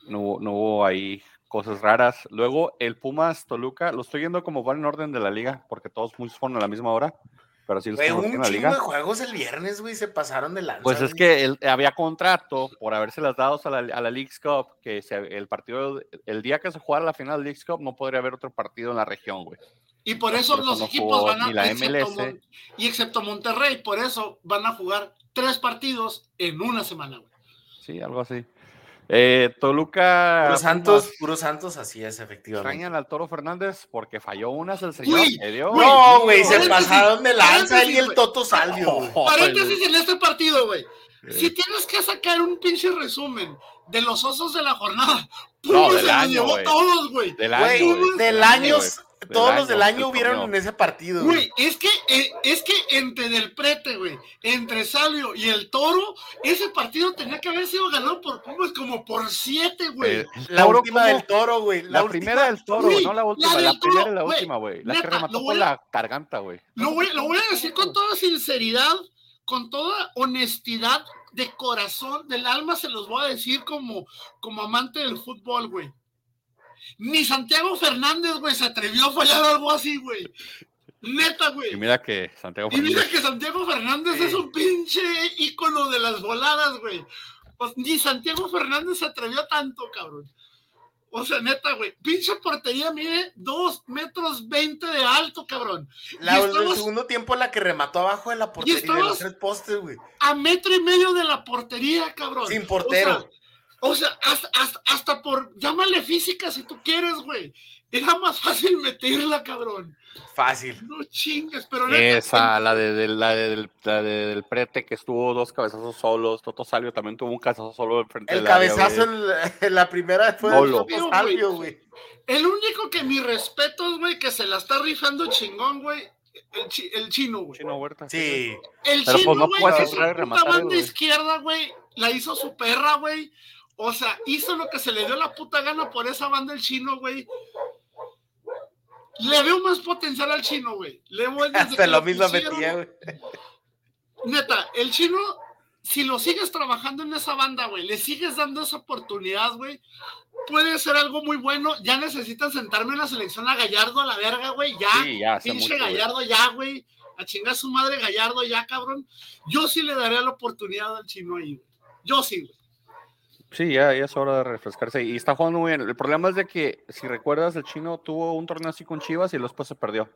no, hubo, ahí cosas raras. Luego el Pumas Toluca, lo estoy viendo como va en orden de la liga, porque todos fueron a la misma hora. Pero sí los un la liga. de juegos el viernes, güey, se pasaron de lanza. Pues es que había contrato por haberse las dado a la, a la League's Cup, que el partido, el día que se jugara la final de League's Cup, no podría haber otro partido en la región, güey. Y por eso los equipos van a. La excepto y excepto Monterrey, por eso van a jugar tres partidos en una semana, güey. Sí, algo así. Eh, Toluca. Puro Santos, puro Santos, así es, efectivamente. Extrañan al Toro Fernández porque falló unas el señor. no, güey, se pasaron de lanza y el Toto Salvio. paréntesis en este partido, güey. Si tienes que sacar un pinche resumen de los osos de la jornada, no, se los llevó todos, güey. Del año. del año todos los del año hubieron en ese partido. Güey, es que, eh, es que entre Del Prete, güey, entre Salvio y el Toro, ese partido tenía que haber sido ganado por Pumas como por siete, güey. Eh, la última del Toro, güey. La, primera del Toro, no la última, la, primera y la última, güey. La que remató con la garganta, güey. Lo voy, lo voy a decir con toda sinceridad, con toda honestidad de corazón, del alma, se los voy a decir como, como amante del fútbol, güey. Ni Santiago Fernández, güey, se atrevió a fallar algo así, güey. Neta, güey. Y mira que Santiago Fernández. Y mira que Santiago Fernández es un pinche ícono de las voladas, güey. Pues, ni Santiago Fernández se atrevió tanto, cabrón. O sea, neta, güey. Pinche portería mide 2 metros 20 de alto, cabrón. La, el segundo tiempo la que remató abajo de la portería de los tres postes, güey. A metro y medio de la portería, cabrón. Sin portero. O sea, hasta, hasta, por, llámale física si tú quieres, güey. Era más fácil meterla, cabrón. Fácil. No chingues, pero Esa, la, de, la, de, la del prete que estuvo dos cabezazos solos. Toto Salvio también tuvo un cabezazo solo enfrente El cabezazo en, la, primera fue de Toto Salvio, güey. El único que mi respeto, güey, que se la está rifando chingón, güey, el, chino, güey. Chino Huerta. Sí. El pues, chino, güey, no que su puta banda izquierda, güey, la hizo su perra, güey. O sea, hizo lo que se le dio la puta gana por esa banda el chino, güey. Le veo más potencial al chino, güey. Le voy Hasta lo mismo metía, güey. Neta, el chino, si lo sigues trabajando en esa banda, güey, le sigues dando esa oportunidad, güey, puede ser algo muy bueno. Ya necesitan sentarme en la selección a Gallardo a la verga, güey. Ya, sí, ya pinche Gallardo, ya, güey. A chingar su madre Gallardo, ya, cabrón. Yo sí le daría la oportunidad al chino ahí, güey. Yo sí, güey. Sí, ya, es hora de refrescarse. Y está jugando muy bien. El problema es de que, si recuerdas, el chino tuvo un torneo así con Chivas y después se perdió.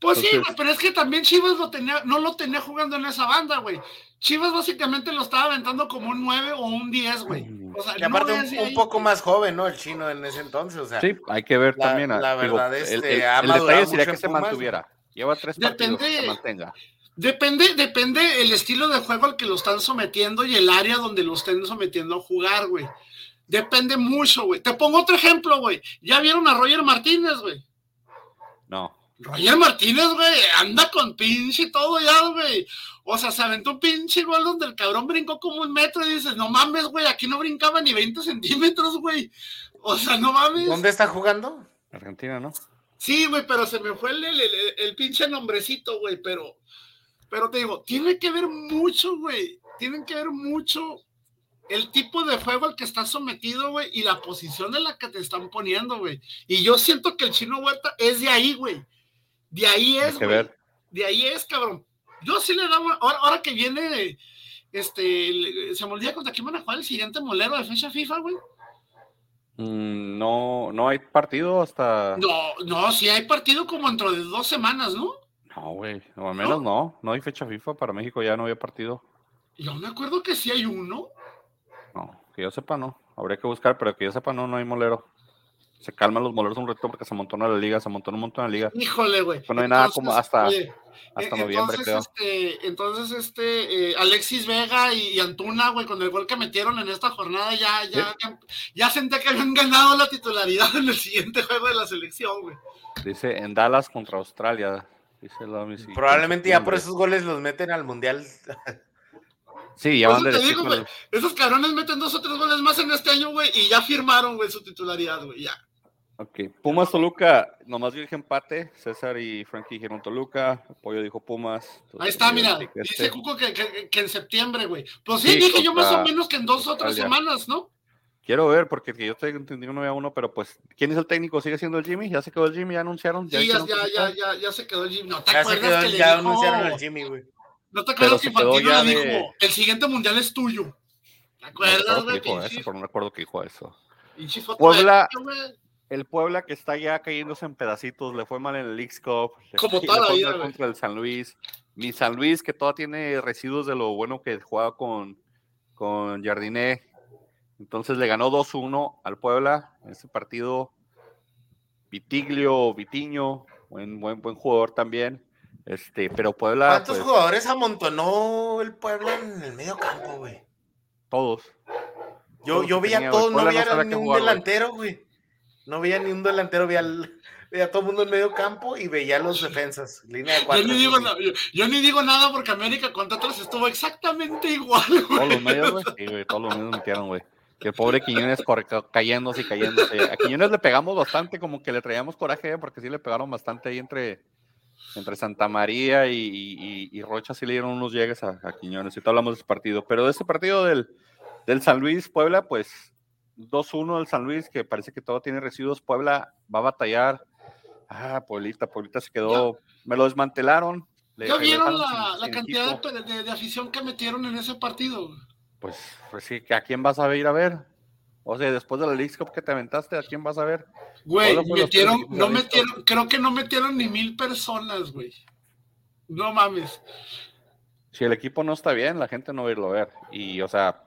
Pues sí, pero es que también Chivas lo tenía, no lo tenía jugando en esa banda, güey. Chivas básicamente lo estaba aventando como un 9 o un 10, güey. O sea, y aparte un, poco más joven, ¿no? El chino en ese entonces, o sea. Sí, hay que ver también. La verdad, este, el, detalle sería que se mantuviera. Lleva tres partidos, que se mantenga. Depende, depende el estilo de juego al que lo están sometiendo y el área donde lo estén sometiendo a jugar, güey. Depende mucho, güey. Te pongo otro ejemplo, güey. ¿Ya vieron a Roger Martínez, güey? No. Roger Martínez, güey, anda con pinche y todo ya, güey. O sea, se aventó un pinche gol donde el cabrón brincó como un metro y dices, no mames, güey, aquí no brincaba ni 20 centímetros, güey. O sea, no mames. ¿Dónde está jugando? Argentina, ¿no? Sí, güey, pero se me fue el, el pinche nombrecito, güey, pero pero te digo, tiene que ver mucho, güey. Tienen que ver mucho el tipo de juego al que estás sometido, güey, y la posición en la que te están poniendo, güey. Y yo siento que el chino Huerta es de ahí, güey. De ahí es, güey. De ahí es, cabrón. Yo sí le daba, ahora, que viene, este, se me olvida contra quién van a jugar el siguiente molero de fecha FIFA, güey. Mm, no, no hay partido hasta. No, no, sí hay partido como dentro de dos semanas, ¿no? No, güey, o al menos no. no, hay fecha FIFA para México, ya no había partido. Yo me acuerdo que sí hay uno. No, que yo sepa no. Habría que buscar, pero que yo sepa no, no hay molero. Se calman los moleros un reto porque se montó la liga, se montó un montón la liga. Híjole, güey. no hay nada como hasta, hasta e, noviembre, creo. Este, entonces, este, eh, Alexis Vega y, Antuna, güey, con el gol que metieron en esta jornada, ya, ya, ya, ya senté que habían ganado la titularidad en el siguiente juego de la selección, güey. Dice en Dallas contra Australia. Probablemente ya por esos goles los meten al mundial. Sí, ya van Esos cabrones meten dos o tres goles más en este año, güey, y ya firmaron, güey, su titularidad, güey, ya. Ok, Pumas Toluca, nomás dije empate. César y Frankie dijeron Toluca. Pollo dijo Pumas. Ahí está, mira. Dice Cuco que, que, en septiembre, güey. Pues sí, dije yo más o menos que en dos o tres semanas, ¿no? Quiero ver, porque yo estoy entendiendo uno a uno, pero pues, ¿quién es el técnico? ¿Sigue siendo el Jimmy? ¿Ya se quedó el Jimmy? ¿Ya anunciaron? ¿Ya sí, ya, ya, ya, ya, ya, se quedó el Jimmy. ¿No te acuerdas que le ya anunciaron el Jimmy, güey? ¿No te acuerdas que Infantino le dijo, el siguiente mundial es tuyo? ¿Te acuerdas, güey? No, eso, pero no recuerdo que dijo eso. Puebla, el Puebla que está ya cayéndose en pedacitos, le fue mal en el League Cup. Como toda la vida, contra el San Luis. Mi San Luis, que todavía tiene residuos de lo bueno que jugaba con, con Jardiné. Entonces le ganó 2-1 al Puebla en ese partido. Vitiglio, Vitiño, buen, buen, buen jugador también. Este, pero Puebla. ¿Cuántos pues jugadores amontonó el Puebla en el medio campo, güey? Todos. Yo, yo vi a todos, no vi a ni un delantero, güey. No veía ni un delantero, veía, veía a todo el mundo en medio campo y veía los defensas. Línea de cuatro, yo, ni digo, yo, ni digo nada porque América contra atrás estuvo exactamente igual, güey. Todos los medios, güey. Sí, güey, todos los medios metieron, güey. Que el pobre Quiñones cayéndose y cayéndose. A Quiñones le pegamos bastante, como que le traíamos coraje, porque sí le pegaron bastante ahí entre, entre Santa María y, y, Rocha, sí le dieron unos llegues a, a Quiñones. Y todo hablamos de ese partido. Pero de ese partido del, del San Luis Puebla, pues 2-1 el San Luis, que parece que todo tiene residuos. Puebla va a batallar. Ah, Pueblita, Pueblita se quedó. Me lo desmantelaron. ¿Ya vieron la, cantidad de, afición que metieron en ese partido? Pues, pues sí, ¿a quién vas a ir a ver? O sea, después de la League Cup que te aventaste, ¿a quién vas a ver? Güey, metieron, no metieron, creo que no metieron ni mil personas, güey. No mames. Si el equipo no está bien, la gente no va a irlo a ver. Y, o sea,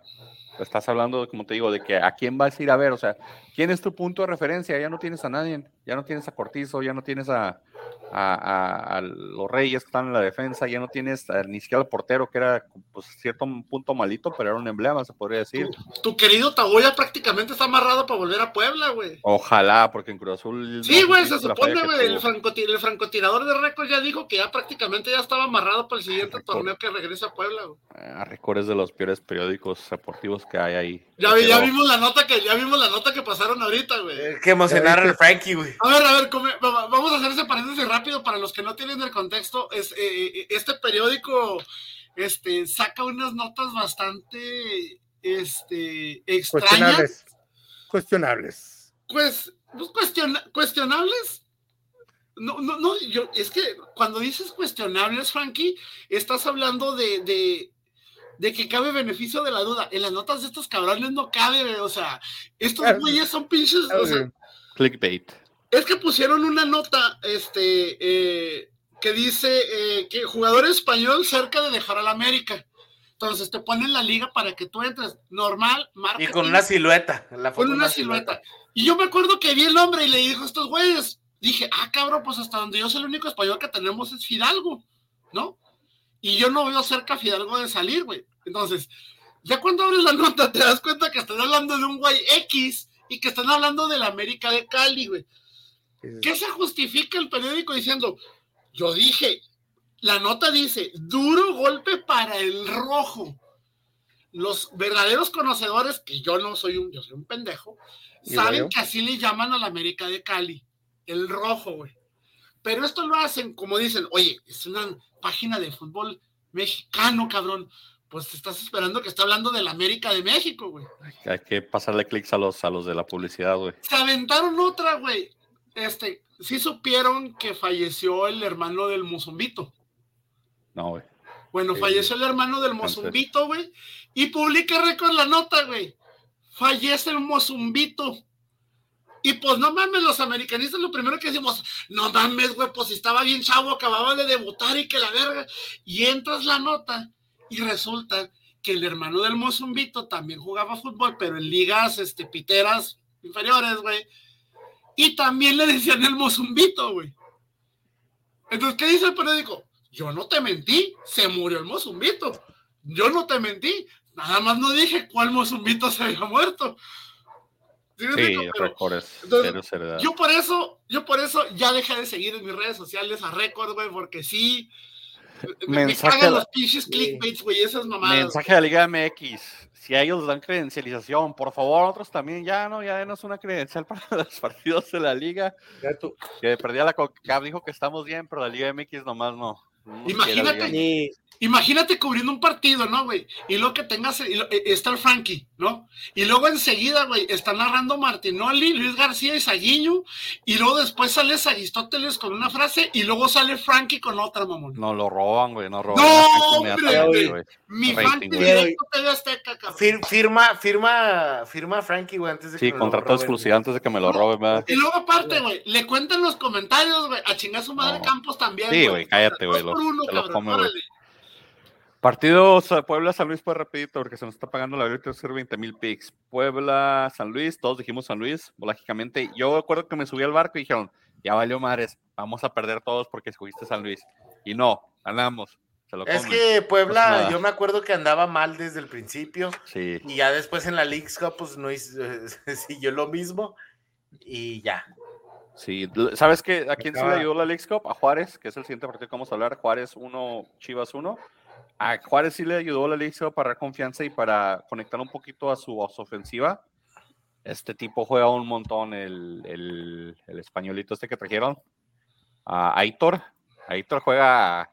Estás hablando, como te digo, de que a quién vas a ir a ver, o sea, ¿quién es tu punto de referencia? Ya no tienes a nadie, ya no tienes a Cortizo, ya no tienes a, a, los Reyes que están en la defensa, ya no tienes ni siquiera al portero, que era pues cierto punto malito, pero era un emblema, se podría decir. Tu, querido Taboya prácticamente está amarrado para volver a Puebla, güey. Ojalá, porque en Cruz Azul. Sí, güey, se supone, güey, el, francotirador de récords ya dijo que ya prácticamente ya estaba amarrado para el siguiente torneo que regresa a Puebla, güey. A récord es de los peores periódicos deportivos que hay ahí. Ya, ya vimos la nota que, ya vimos la nota que pasaron ahorita, güey. Eh, que emocionaron el Frankie, güey. A ver, a ver, vamos a hacer ese paréntesis rápido para los que no tienen el contexto, es, eh, eh, este periódico este, saca unas notas bastante este, extrañas. Cuestionables. Pues, pues cuestionables. No, no, no, yo, es que cuando dices cuestionables, Frankie, estás hablando de, de, de que cabe beneficio de la duda. En las notas de estos cabrones no cabe, o sea, estos güeyes son pinches. Clickbait es que pusieron una nota este, eh, que dice eh, que jugador español cerca de dejar a la América. Entonces te ponen la liga para que tú entres normal, Y con una silueta. con una, silueta. Y yo me acuerdo que vi el nombre y le dijo a estos güeyes, dije, ah, cabrón, pues hasta donde yo soy el único español que tenemos es Fidalgo, ¿no? Y yo no veo cerca a Fidalgo de salir, güey. Entonces, ya cuando abres la nota te das cuenta que están hablando de un güey X y que están hablando de la América de Cali, güey. ¿Qué se justifica el periódico diciendo? Yo dije, la nota dice, duro golpe para el rojo. Los verdaderos conocedores, que yo no soy un, yo soy un pendejo, saben que así le llaman a la América de Cali, el rojo, güey. Pero esto lo hacen como dicen, oye, es una página de fútbol mexicano, cabrón. Pues estás esperando que esté hablando de la América de México, güey. Hay que pasarle clics a los, a los de la publicidad, güey. Se aventaron otra, güey este, sí supieron que falleció el hermano del Mozumbito. No, güey. Bueno, falleció el hermano del Mozumbito, güey. Y publica récord la nota, güey. Fallece el Mozumbito. Y pues no mames, los americanistas lo primero que decimos, no mames, güey, pues estaba bien chavo, acababa de debutar y que la verga. Y entras la nota y resulta que el hermano del Mozumbito también jugaba fútbol, pero en ligas este, piteras inferiores, güey y también le decían el mozumbito, güey. Entonces, ¿qué dice el periódico? Yo no te mentí, se murió el mozumbito. Yo no te mentí, nada más no dije cuál mozumbito se había muerto. Sí, recordes, yo por eso, yo por eso ya dejé de seguir en mis redes sociales a récord, güey, porque sí, mensaje me los pinches clickbaits, güey, esas mamadas. Mensaje de Liga MX si a ellos les dan credencialización, por favor, nosotros también ya no, ya denos una credencial para los partidos de la liga. Que perdía la CONCACAF, dijo que estamos bien, pero la Liga MX nomás no. Imagínate, imagínate cubriendo un partido, ¿no, güey? Y luego que tengas, y eh, está el Frankie, ¿no? Y luego enseguida, güey, está narrando Martinoli, Luis García y Saguiño, y luego después sale Aristóteles con una frase, y luego sale Frankie con otra, mamón. No, lo roban, güey, no roban. No, hombre, Mi Frankie directo te Azteca, Firma, firma, firma Frankie, güey, antes de que Sí, contrato exclusivo antes de que me lo robe, güey. Y luego aparte, güey, le cuentan los comentarios, güey, a chingar su madre Campos también, Sí, güey, cállate, güey. Partido Puebla San Luis, pues rapidito, porque se nos está pagando la que hacer 20 mil picks. Puebla San Luis, todos dijimos San Luis, lógicamente. Yo recuerdo que me subí al barco y dijeron, ya valió madres, vamos a perder todos porque escogiste San Luis. Y no, ganamos. es que Puebla, yo me acuerdo que andaba mal desde el principio. Sí. Y ya después en la League Cup, pues no hizo, siguió lo mismo. Y ya. Sí, ¿sabes qué? ¿A quién se le ayudó la League Cup? A Juárez, que es el siguiente partido que vamos a hablar. Juárez 1, Chivas 1. A Juárez sí le ayudó la Cup para dar confianza y para conectar un poquito a su, ofensiva. Este tipo juega un montón, el, el, el españolito este que trajeron. A Aitor. Aitor juega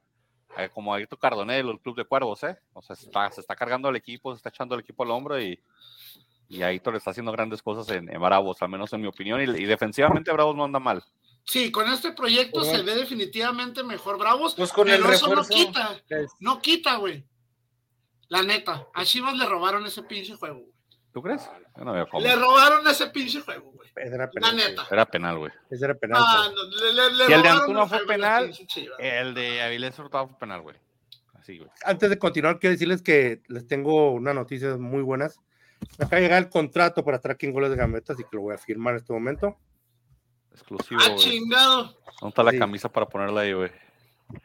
como Aitor Cardonel, el club de cuervos, ¿eh? O sea, se está, se está cargando al equipo, se está echando al equipo al hombro y y Aitor está haciendo grandes cosas en, Bravos, al menos en mi opinión, y, defensivamente Bravos no anda mal. Sí, con este proyecto se ve definitivamente mejor Bravos, pues con el eso no quita, no quita, güey. La neta, a Chivas le robaron ese pinche juego, güey. ¿Tú crees? Le robaron ese pinche juego, güey. Era penal, la neta. Era penal, güey. Ese era penal. Ah, si el de Antuna fue penal, el de Avilés Hurtado fue penal, güey. Así, güey. Antes de continuar, quiero decirles que les tengo unas noticias muy buenas. Acá llega el contrato para tracking goles de gambetas y que lo voy a firmar en este momento. Exclusivo. ¡Ah, chingado! ¿Dónde está la camisa para ponerla ahí, güey?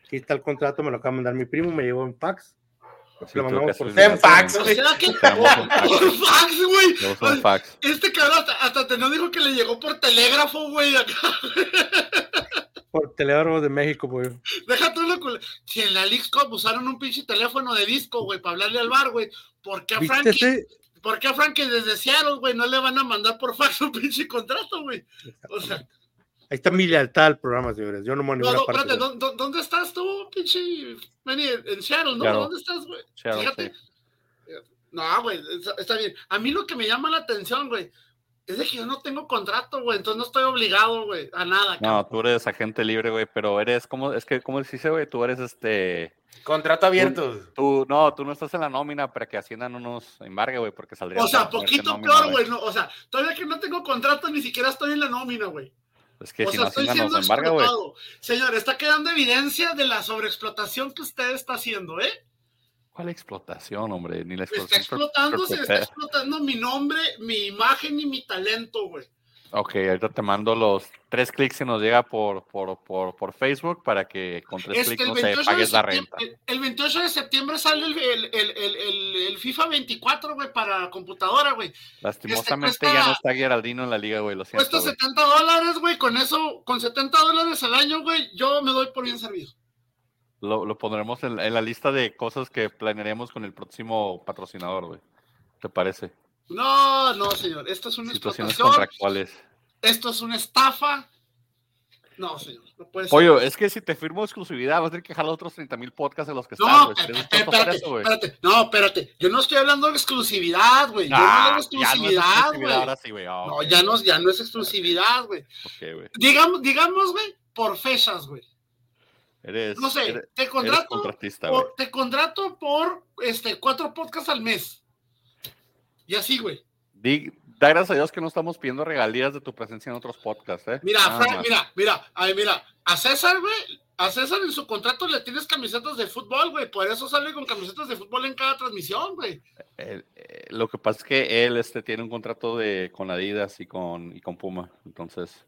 Aquí está el contrato, me lo acaba de mandar mi primo, me llegó en fax. lo mandamos por en fax, güey. fax, güey. fax. Este cabrón hasta, te no dijo que le llegó por telégrafo, güey. Por telégrafo de México, güey. Déjate lo Si en la League Cup usaron un pinche teléfono de disco, güey, para hablarle al bar, güey. ¿Por qué a Frankie? ¿Por qué a Frankie desde Seattle, güey, no le van a mandar por fax un pinche contrato, güey? O sea. Ahí está mi lealtad al programa, señores. Yo no me no, no, espérate, ¿dónde, estás tú, pinche? en Seattle, ¿no? ¿Dónde estás, güey? Fíjate. No, güey, está, bien. A mí lo que me llama la atención, güey, es de que yo no tengo contrato, güey, entonces no estoy obligado, güey, a nada. No, tú eres agente libre, güey, pero eres, ¿cómo? Es que, ¿cómo dice, güey? Tú eres este Contrato abierto. Tú, no, tú no estás en la nómina para que Hacienda no nos embargue, güey, porque saldría. O sea, poquito peor, güey. No, o sea, todavía que no tengo contrato, ni siquiera estoy en la nómina, güey. Es que o si sea, estoy siendo nos embarga, güey. Señor, está quedando evidencia de la sobreexplotación que usted está haciendo, ¿eh? ¿Cuál explotación, hombre? Ni la explotación. Está explotando, se está explotando mi nombre, mi imagen y mi talento, güey. Ok, ahorita te mando los tres clics y nos llega por, por, por, por Facebook para que con tres clics no se pagues la renta. El 28 de septiembre sale el, el, el, el FIFA 24, güey, para computadora, güey. Lastimosamente este ya no está Geraldino en la liga, güey, lo siento. Cuesta 70 dólares, güey, con eso, con 70 dólares al año, güey, yo me doy por bien servido. Lo, lo pondremos en, en la lista de cosas que planearemos con el próximo patrocinador, güey. ¿Te parece? No, no, señor. Esto es una Situaciones contractuales. Esto es una estafa. No, señor. No puede Oye, es que si te firmo exclusividad, vas a tener que jalar otros 30 mil podcasts de los que no, están. No, espérate, espérate. No, espérate. Yo no estoy hablando de exclusividad, güey. Yo no hablo de exclusividad, güey. no, ya no, ya no es exclusividad, güey. Okay, güey. Digamos, digamos, güey, por fechas, güey. Eres, no sé, te contrato, por, te contrato por este cuatro podcasts al mes. Y así, güey. Da gracias a Dios que no estamos pidiendo regalías de tu presencia en otros podcasts, ¿eh? Mira, mira, mira, a ver, mira, a César, güey, a César en su contrato le tienes camisetas de fútbol, güey, por eso sale con camisetas de fútbol en cada transmisión, güey. Eh, eh, lo que pasa es que él este, tiene un contrato de, con Adidas y con, y con Puma, entonces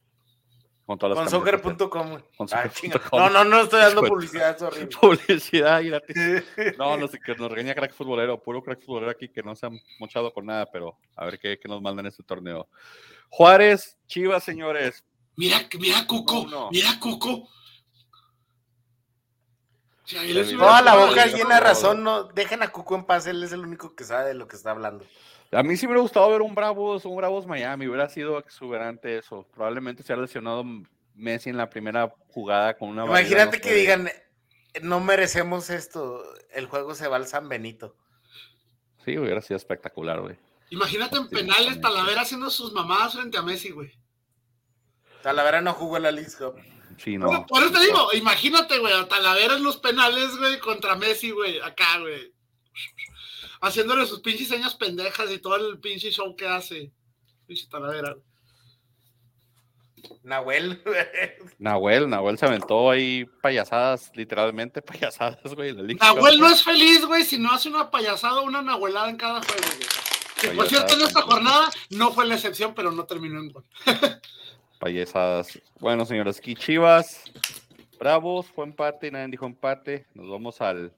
con soccer.com. Ah, no, no, no estoy dando publicidad, sorry. Publicidad gratis. No, no sé, que nos regaña crack futbolero, puro crack futbolero aquí que no se han mochado con nada, pero a ver qué, qué nos mandan en este torneo. Juárez, Chivas, señores. Mira, mira, Cuco, mira, Cuco. Toda la boca llena de razón, no dejen a Cuco en paz, él es el único que sabe de lo que está hablando. A mí sí me hubiera gustado ver un Bravos, un Bravos Miami, hubiera sido exuberante eso. Probablemente se ha lesionado Messi en la primera jugada con una. Imagínate que digan, no merecemos esto, el juego se va al San Benito. Sí, hubiera sido espectacular, güey. Imagínate en penales Talavera haciendo sus mamadas frente a Messi, güey. Talavera no jugó en la League Sí, no. por eso te digo, imagínate, güey, a Talavera en los penales, güey, contra Messi, güey, acá, güey. Haciéndole sus pinches señas pendejas y todo el pinche show que hace. Pinche Talavera. Nahuel. Nahuel, Nahuel se aventó ahí payasadas, literalmente payasadas, güey. Nahuel no es feliz, güey, si no hace una payasada o una nahuelada en cada juego, güey. por cierto, en esta jornada no fue la excepción, pero no terminó en gol. payasadas. Bueno, señores, aquí Chivas, Bravos, fue empate, nadie dijo empate. Nos vamos al.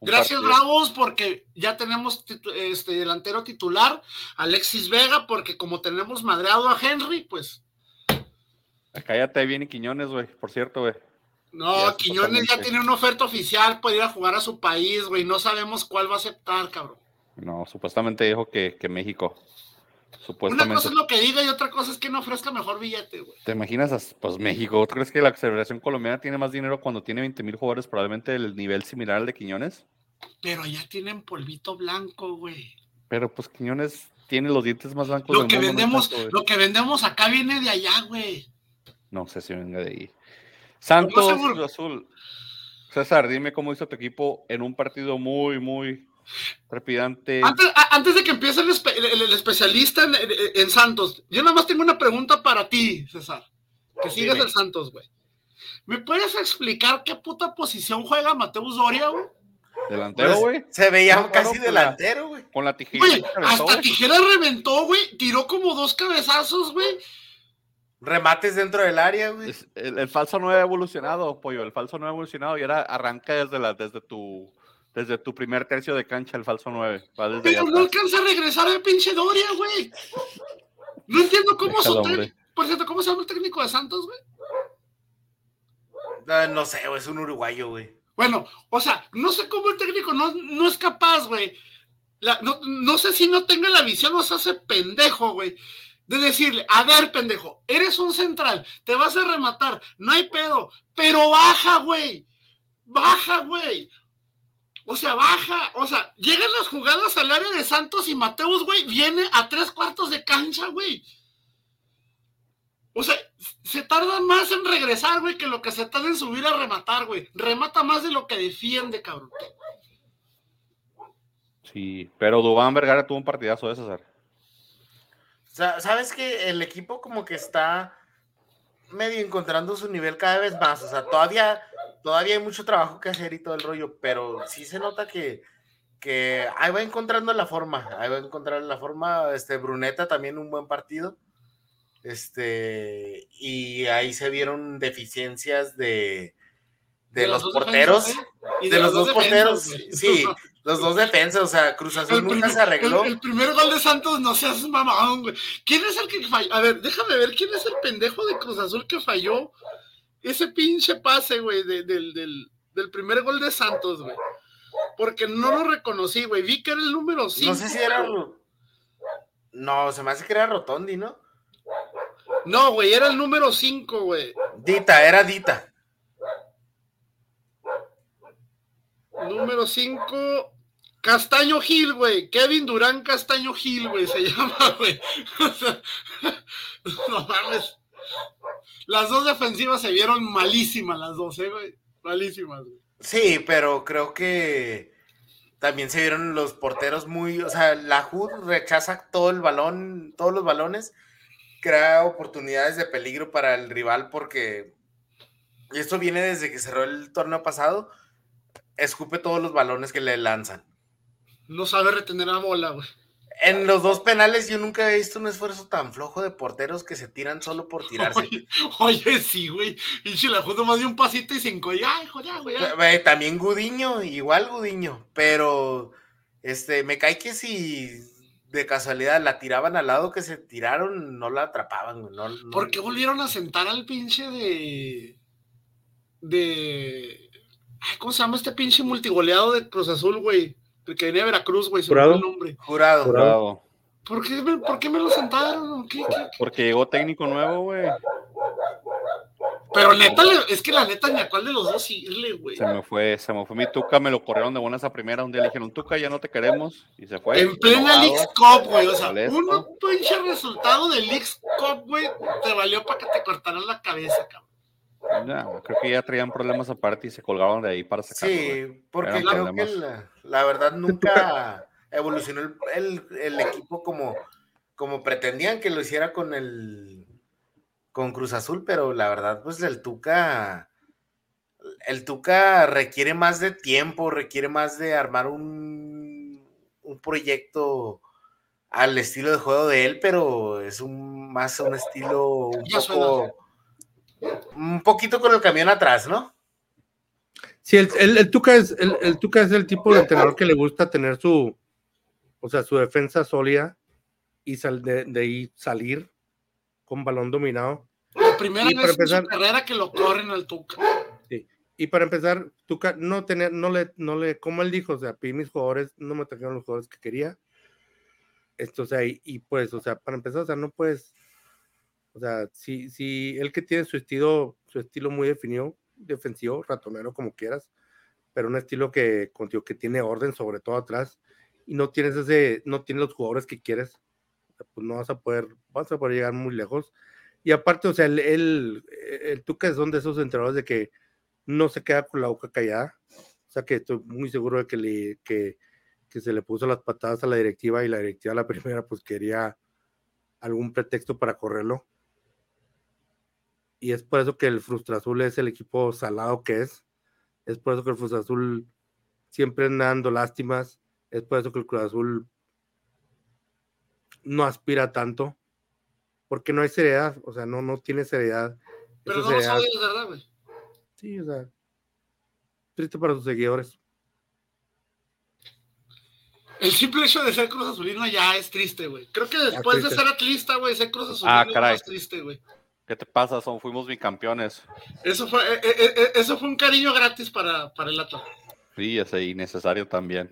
Gracias, Bravos, porque ya tenemos este delantero titular, Alexis Vega, porque como tenemos madreado a Henry, pues Acá ya te viene Quiñones, güey, por cierto, güey. No, Quiñones ya tiene una oferta oficial para ir a jugar a su país, güey. No sabemos cuál va a aceptar, cabrón. No, supuestamente dijo que, que México. Supuestamente. Una cosa es lo que diga y otra cosa es que no ofrezca mejor billete, güey. ¿Te imaginas? Pues México. ¿Tú crees que la Federación Colombiana tiene más dinero cuando tiene 20 mil jugadores, probablemente el nivel similar al de Quiñones? Pero allá tienen polvito blanco, güey. Pero pues Quiñones tiene los dientes más blancos lo que vendemos, Lo que vendemos acá viene de allá, güey. No sé si venga de ahí. Santos Azul. César, dime cómo hizo tu equipo en un partido muy, muy trepidante. Antes, de que empiece el, especialista en, Santos, yo nada más tengo una pregunta para ti, César. Que sigues el Santos, güey. ¿Me puedes explicar qué puta posición juega Mateus Doria, güey? Delantero, pues, güey. se veía casi delantero, güey. Con la tijera. hasta tijera reventó, güey. Tiró como dos cabezazos, güey. Remates dentro del área, güey. El, falso no ha evolucionado, pollo. El falso no ha evolucionado y ahora arranca desde, la, desde, tu, desde tu primer tercio de cancha el falso 9. Pero no alcanza a regresar el pinche Doria, güey. No entiendo cómo son. Por cierto, ¿cómo se llama el técnico de Santos, güey? No, sé, es un uruguayo, güey. Bueno, o sea, no sé cómo el técnico no, no es capaz, güey. No, no, sé si no tenga la visión o se hace pendejo, güey de decirle, a ver, pendejo, eres un central, te vas a rematar, no hay pedo, pero baja, güey, baja, güey. O sea, baja, o sea, llegan las jugadas al área de Santos y Mateus, güey, viene a tres cuartos de cancha, güey. O sea, se tarda más en regresar, güey, que lo que se tarda en subir a rematar, güey. Remata más de lo que defiende, cabrón. Sí, pero Dubán Vergara tuvo un partidazo de César sabes que el equipo como que está medio encontrando su nivel cada vez más. O sea, todavía, todavía hay mucho trabajo que hacer y todo el rollo, pero sí se nota que, que ahí va encontrando la forma. Ahí va a encontrar la forma. Este, Bruneta también un buen partido. Este, y ahí se vieron deficiencias de, de, los, porteros. ¿eh? de, los, dos, porteros. Sí, los dos defensas, o sea, Cruz Azul nunca se arregló. El, primer gol de Santos no seas mamón, güey. ¿Quién es el que falló? A ver, déjame ver, ¿quién es el pendejo de Cruz Azul que falló ese pinche pase, güey, del, primer gol de Santos, güey? Porque no lo reconocí, güey. Vi que era el número 5. No sé si era. No, se me hace que era Rotondi, ¿no? No, güey, era el número 5, güey. Dita, era Dita. Número 5, Castaño Gil, güey. Kevin Durán Castaño Gil, güey, se llama, güey. no mames. Las dos defensivas se vieron malísimas, las dos, ¿eh, güey? Malísimas, güey. Sí, pero creo que también se vieron los porteros muy. O sea, la HUD rechaza todo el balón, todos los balones, crea oportunidades de peligro para el rival porque. Y esto viene desde que cerró el torneo pasado. Escupe todos los balones que le lanzan no sabe retener la bola, güey. En los dos penales yo nunca he visto un esfuerzo tan flojo de porteros que se tiran solo por tirarse. Oye, sí, güey. Y si la justo más de un pasito y cinco. Ya, hijo, ya, güey. También Gudiño, igual Gudiño. Pero, este, me cae que si de casualidad la tiraban al lado que se tiraron, no la atrapaban, güey. No, ¿Por qué volvieron a sentar al pinche de. de Ay, ¿cómo se llama este pinche multigoleado de Cruz Azul, güey? El que venía de Veracruz, güey, ¿Jurado? el nombre. Jurado. Jurado. ¿Por qué, me, ¿Por qué me lo sentaron? ¿Qué, qué? Porque llegó técnico nuevo, güey. Pero neta, es que la neta, ni a cuál de los dos irle, güey. Se me fue, se me fue mi Tuca, me lo corrieron de buenas a primera. Un día le dijeron, Tuca, ya no te queremos. Y se fue. En plena. Leagues Cup, güey. O sea, un pinche resultado de Leagues Cup, güey, te valió para que te cortaran la cabeza, cabrón. Ya, creo que ya traían problemas aparte y se colgaron de ahí para sacarlo. Sí, porque Eran creo problemas. que la, la verdad nunca evolucionó el, el- el equipo como, como pretendían que lo hiciera con el con Cruz Azul, pero la verdad, pues el Tuca, el Tuca requiere más de tiempo, requiere más de armar un, un proyecto al estilo de juego de él, pero es un más un estilo un poco un poquito con el camión atrás, ¿no? Sí, el, el- el Tuca es el, el Tuca es el tipo de entrenador que le gusta tener su, o sea, su defensa sólida y sal- de, de ahí salir con balón dominado. La primera Y vez en empezar- su carrera que lo corren al Tuca. Y para empezar, Tuca no tener, no le, no le, como él dijo, o sea, pedí mis jugadores, no me trajeron los jugadores que quería. Esto, o sea, y, y pues, o sea, para empezar, o sea, no puedes, o sea, si, él que tiene su estilo, su estilo muy definido, defensivo, ratonero, como quieras, pero un estilo que, contigo, que tiene orden, sobre todo atrás, y no tienes ese, no tienes los jugadores que quieres, pues no vas a poder, vas a poder llegar muy lejos. Y aparte, o sea, el, el, el Tuca son de esos entrenadores de que no se queda con la boca callada. O sea que estoy muy seguro de que, le, que, que se le puso las patadas a la directiva y la directiva la primera pues quería algún pretexto para correrlo. Y es por eso que el Frustra Azul es el equipo salado que es. Es por eso que el Frustra Azul siempre anda dando lástimas. Es por eso que el Cruz Azul no aspira tanto. Porque no hay seriedad. O sea, no, no tiene seriedad. Pero no lo seriedad- sabes, ¿verdad, güey? Sí, o sea, triste para sus seguidores. El simple hecho de ser Cruz Azulino ya es triste, güey. Creo que después de ser atlista, güey, ser Cruz Azulino Ah, es más triste, güey. ¿Qué te pasa? Son, fuimos bicampeones. Eso fue, eh, eh, eh, eso fue un cariño gratis para, para el Atlas. Sí, ese innecesario también.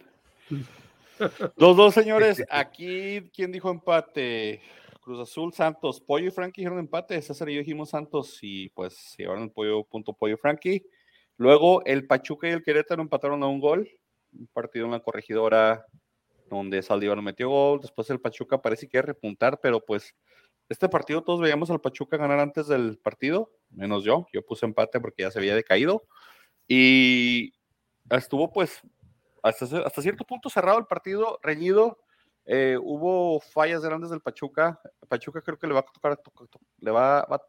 Los dos señores, aquí, ¿quién dijo empate? Cruz Azul, Santos, Pollo y Frankie dijeron empate. César y yo dijimos Santos y pues se llevaron el pollo, punto Pollo y Frankie. Luego el Pachuca y el Querétaro empataron a un gol. Un partido en la corregidora donde Saldívar no metió gol. Después el Pachuca parece que quiere repuntar, pero pues este partido todos veíamos al Pachuca ganar antes del partido, menos yo. Yo puse empate porque ya se había decaído. Y estuvo pues hasta, cierto punto cerrado el partido, reñido. Eh, hubo fallas grandes del Pachuca. Pachuca creo que le va a tocar, to- to- le va, a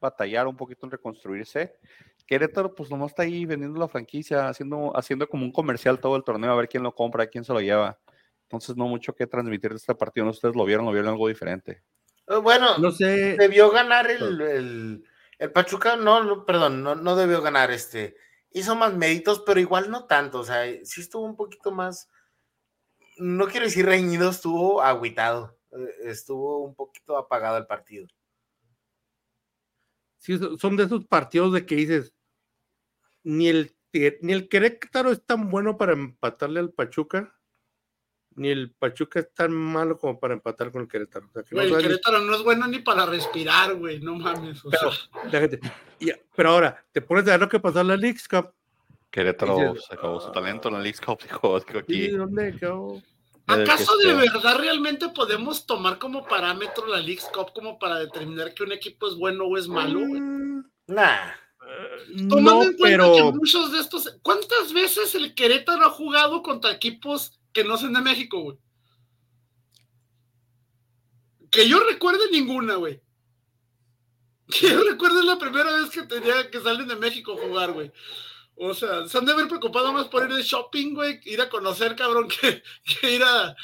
batallar un poquito en reconstruirse. Querétaro, pues nomás está ahí vendiendo la franquicia, haciendo, haciendo como un comercial todo el torneo, a ver quién lo compra, quién se lo lleva. Entonces, no mucho que transmitir de este partido. No ustedes lo vieron, lo vieron algo diferente. Eh, Bueno, No sé, debió ganar el, el, el Pachuca, no, no, perdón, no, no debió ganar este. Hizo más méritos, pero igual no tanto. O sea, sí estuvo un poquito más. No quiero decir reñido, estuvo agüitado. eh, Estuvo un poquito apagado el partido. sí, so- son de esos partidos de que dices, ni el, ni el Querétaro es tan bueno para empatarle al Pachuca, ni el Pachuca es tan malo como para empatar con el Querétaro. O sea, que no Güey, el ni- Querétaro no es bueno ni para respirar, güey. No mames. o Pero, sea, déjate, y- pero ahora, te pones a ver lo que pasó en la Leagues Cup. Querétaro Dices, se acabó su talento en la League Cup, dijo, dijo ¿Y aquí. dónde que ¿Acaso de verdad realmente podemos tomar como parámetro la Leagues Cup como para determinar que un equipo es bueno o es malo, güey? Mm, Nah, eh, Tomando no, en cuenta pero que muchos de estos. ¿Cuántas veces el Querétaro ha jugado contra equipos que no son de México, güey? Que yo recuerde ninguna, güey. Que yo recuerde la primera vez que tenía que salen de México a jugar, güey. O sea, se han de haber preocupado más por ir de shopping, güey, ir a conocer, cabrón, que, que ir a.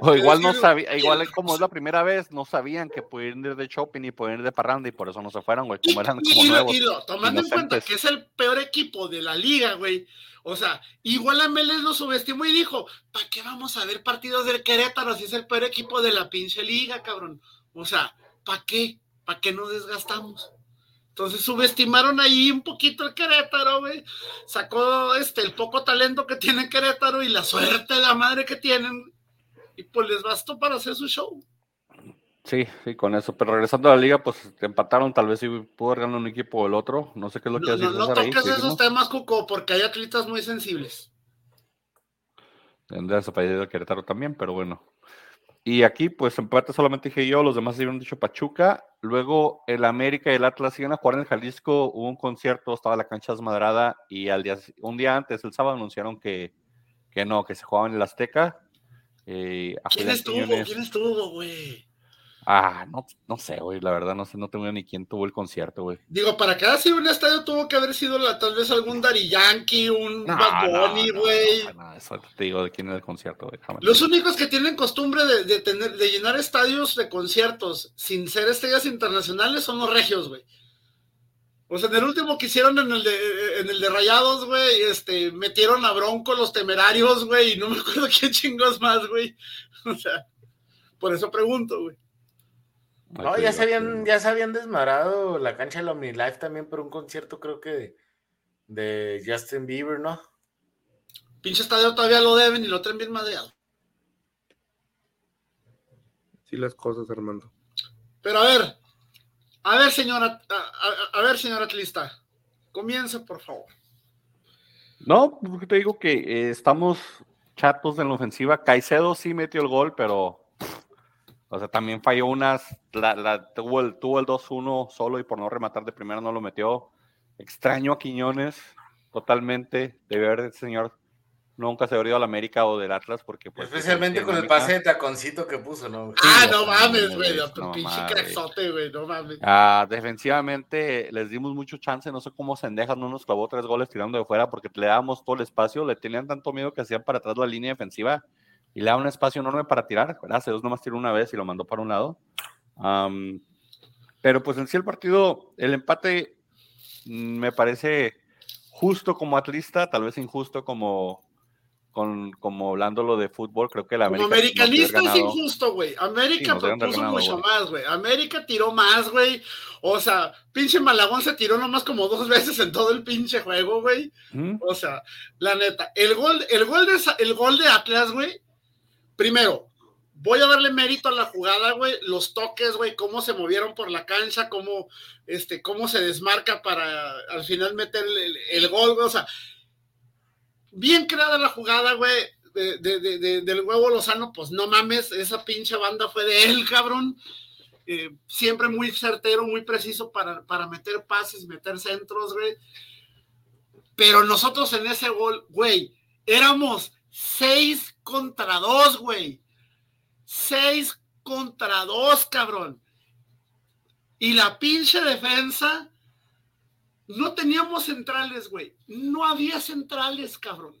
O igual no sabía, igual como es la primera vez, no sabían que podían ir de shopping y podían ir de parranda y por eso no se fueron, güey, como eran Y- como y- nuevos. y lo- tomando en cuenta que es el peor equipo de la liga, güey. O sea, igual a Meles lo subestimó y dijo, ¿para qué vamos a ver partidos del Querétaro si es el peor equipo de la pinche liga, cabrón? O sea, ¿para qué? ¿Para qué nos desgastamos? Entonces subestimaron ahí un poquito el Querétaro, güey. Sacó este, el poco talento que tiene Querétaro y la suerte de la madre que tienen. Y pues les bastó para hacer su show. Sí, sí, con eso. Pero regresando a la liga, pues empataron. Tal vez si pudo ganar un equipo o el otro. No sé qué es lo que No, no, no toques esos temas, Cuco, porque hay atletas muy sensibles. Tendría desaparecido el Querétaro también, pero bueno. Y aquí, pues empate solamente dije yo, los demás habían dicho Pachuca. Luego el América y el Atlas siguen a jugar en el Jalisco. Hubo un concierto, estaba la cancha desmadrada y al día, un día antes, el sábado, anunciaron que, que no, que se jugaban en el Azteca. Eh, ¿Quién estuvo? ¿Quién estuvo, güey? Ah, no, no sé, güey, la verdad no sé, no tengo ni quién tuvo el concierto, güey. Digo, para que haya sido un estadio tuvo que haber sido la, tal vez algún Dari Yankee, un no, Bad Bunny, güey. No, no, eso te digo de quién era el concierto, güey. Los únicos que tienen costumbre de, de, tener, de llenar estadios de conciertos sin ser estrellas internacionales son los regios, güey. O sea, en el último que hicieron en el de, en el de Rayados, güey, este, metieron a Bronco los temerarios, güey, y no me acuerdo quién chingos más, güey. O sea, por eso pregunto, güey. No, ya se habían, ya se habían desmadrado la cancha de la Life también por un concierto, creo que de, Justin Bieber, ¿no? Pinche estadio todavía lo deben y lo traen bien madreado. Sí, las cosas, Armando. Pero a ver, a ver, señora, a, a, ver, señora atlista, comience, por favor. No, porque te digo que eh, estamos chatos en la ofensiva. Caicedo sí metió el gol, pero o sea, también falló unas, la, la, tuvo el, tuvo el 2-1 solo y por no rematar de primero no lo metió. Extraño a Quiñones, totalmente. Debe haber señor nunca se habría ido al América o del Atlas porque pues, especialmente con el pase de taconcito que puso, ¿no? ah, no mames, güey, no, pinche craxote, güey, no mames. Ah, defensivamente les dimos mucho chance, no sé cómo Sendejas no nos clavó tres goles tirando de fuera porque le dábamos todo el espacio, le tenían tanto miedo que hacían para atrás la línea defensiva y le da un espacio enorme para tirar. Dios nomás tiró una vez y lo mandó para un lado. Um, pero pues en sí el partido, el empate mm, me parece justo como atlista, tal vez injusto como, con, como hablándolo de fútbol, creo que la América. Como americanista es injusto, güey. América sí, propuso mucho wey. más, güey. América tiró más, güey. O sea, pinche Malagón se tiró nomás como dos veces en todo el pinche juego, güey. ¿Mm? O sea, la neta, el gol, el gol de, el gol de Atlas, güey, primero, voy a darle mérito a la jugada, güey, los toques, güey, cómo se movieron por la cancha, cómo, este, cómo se desmarca para al final meter el, gol, güey, o sea, bien creada la jugada, güey, de, de, de, del huevo Lozano, pues no mames, esa pinche banda fue de él, cabrón. Eh, siempre muy certero, muy preciso para, para meter pases, meter centros, güey. Pero nosotros en ese gol, güey, éramos seis contra dos, güey. Seis contra dos, cabrón. Y la pinche defensa, no teníamos centrales, güey. No había centrales, cabrón.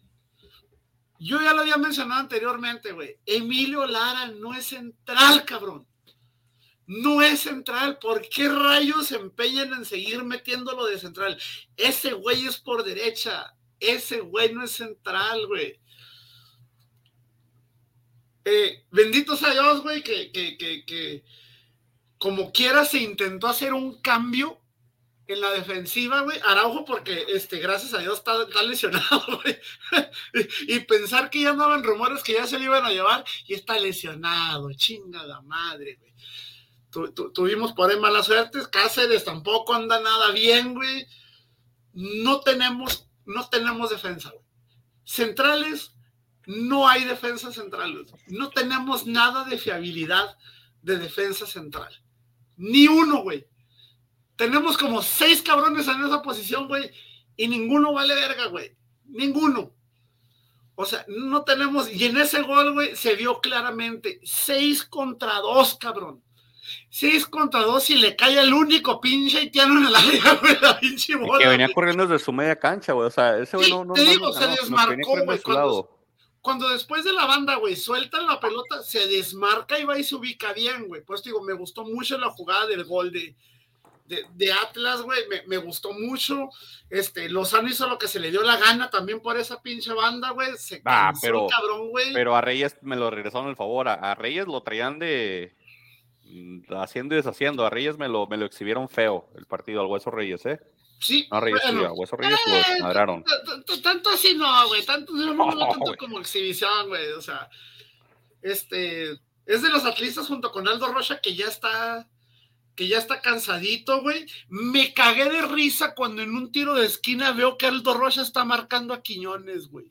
Yo ya lo había mencionado anteriormente, güey. Emilio Lara no es central, cabrón. No es central. ¿Por qué rayos se empeñan en seguir metiéndolo de central? Ese güey es por derecha. Ese güey no es central, güey. Eh, bendito sea Dios, güey, que, que, que, que, como quiera se intentó hacer un cambio en la defensiva, güey. Araujo, porque este, gracias a Dios está, lesionado, güey. y, pensar que ya andaban rumores que ya se le iban a llevar y está lesionado, chingada madre, güey. Tu, tu, tuvimos por ahí malas suertes. Cáceres tampoco anda nada bien, güey. No tenemos, no tenemos defensa, güey. Centrales, no hay defensa central. No tenemos nada de fiabilidad de defensa central. Ni uno, güey. Tenemos como seis cabrones en esa posición, güey, y ninguno vale verga, güey. Ninguno. O sea, no tenemos, y en ese gol, güey, se vio claramente, seis contra dos, cabrón. Seis contra dos y le cae el único pinche haitiano en el área, güey, la pinche bola. Que venía corriendo desde su media cancha, güey. O sea, ese güey no, no, Te digo, no, se desmarcó, güey. Cuando, después de la banda, güey, sueltan la pelota, se desmarca y va y se ubica bien, güey. Pues digo, me gustó mucho la jugada del gol de, de, de Atlas, güey, me, me, gustó mucho. Este, Lozano hizo lo que se le dio la gana también por esa pinche banda, güey. Se ah, pero, cabrón, güey. Pero a Reyes me lo regresaron el favor. A, a, Reyes lo traían de, mm, haciendo y deshaciendo. A Reyes me lo, me lo exhibieron feo el partido al Hueso Reyes, ¿eh? Sí. No, Reyes, Hueso Reyes eh, madraron. Tanto así no, güey. Tanto, no, tanto como exhibición, güey. O sea, este, es de los atletas junto con Aldo Rocha que ya está que ya está cansadito, güey. Me cagué de risa cuando en un tiro de esquina veo que Aldo Rocha está marcando a Quiñones, güey.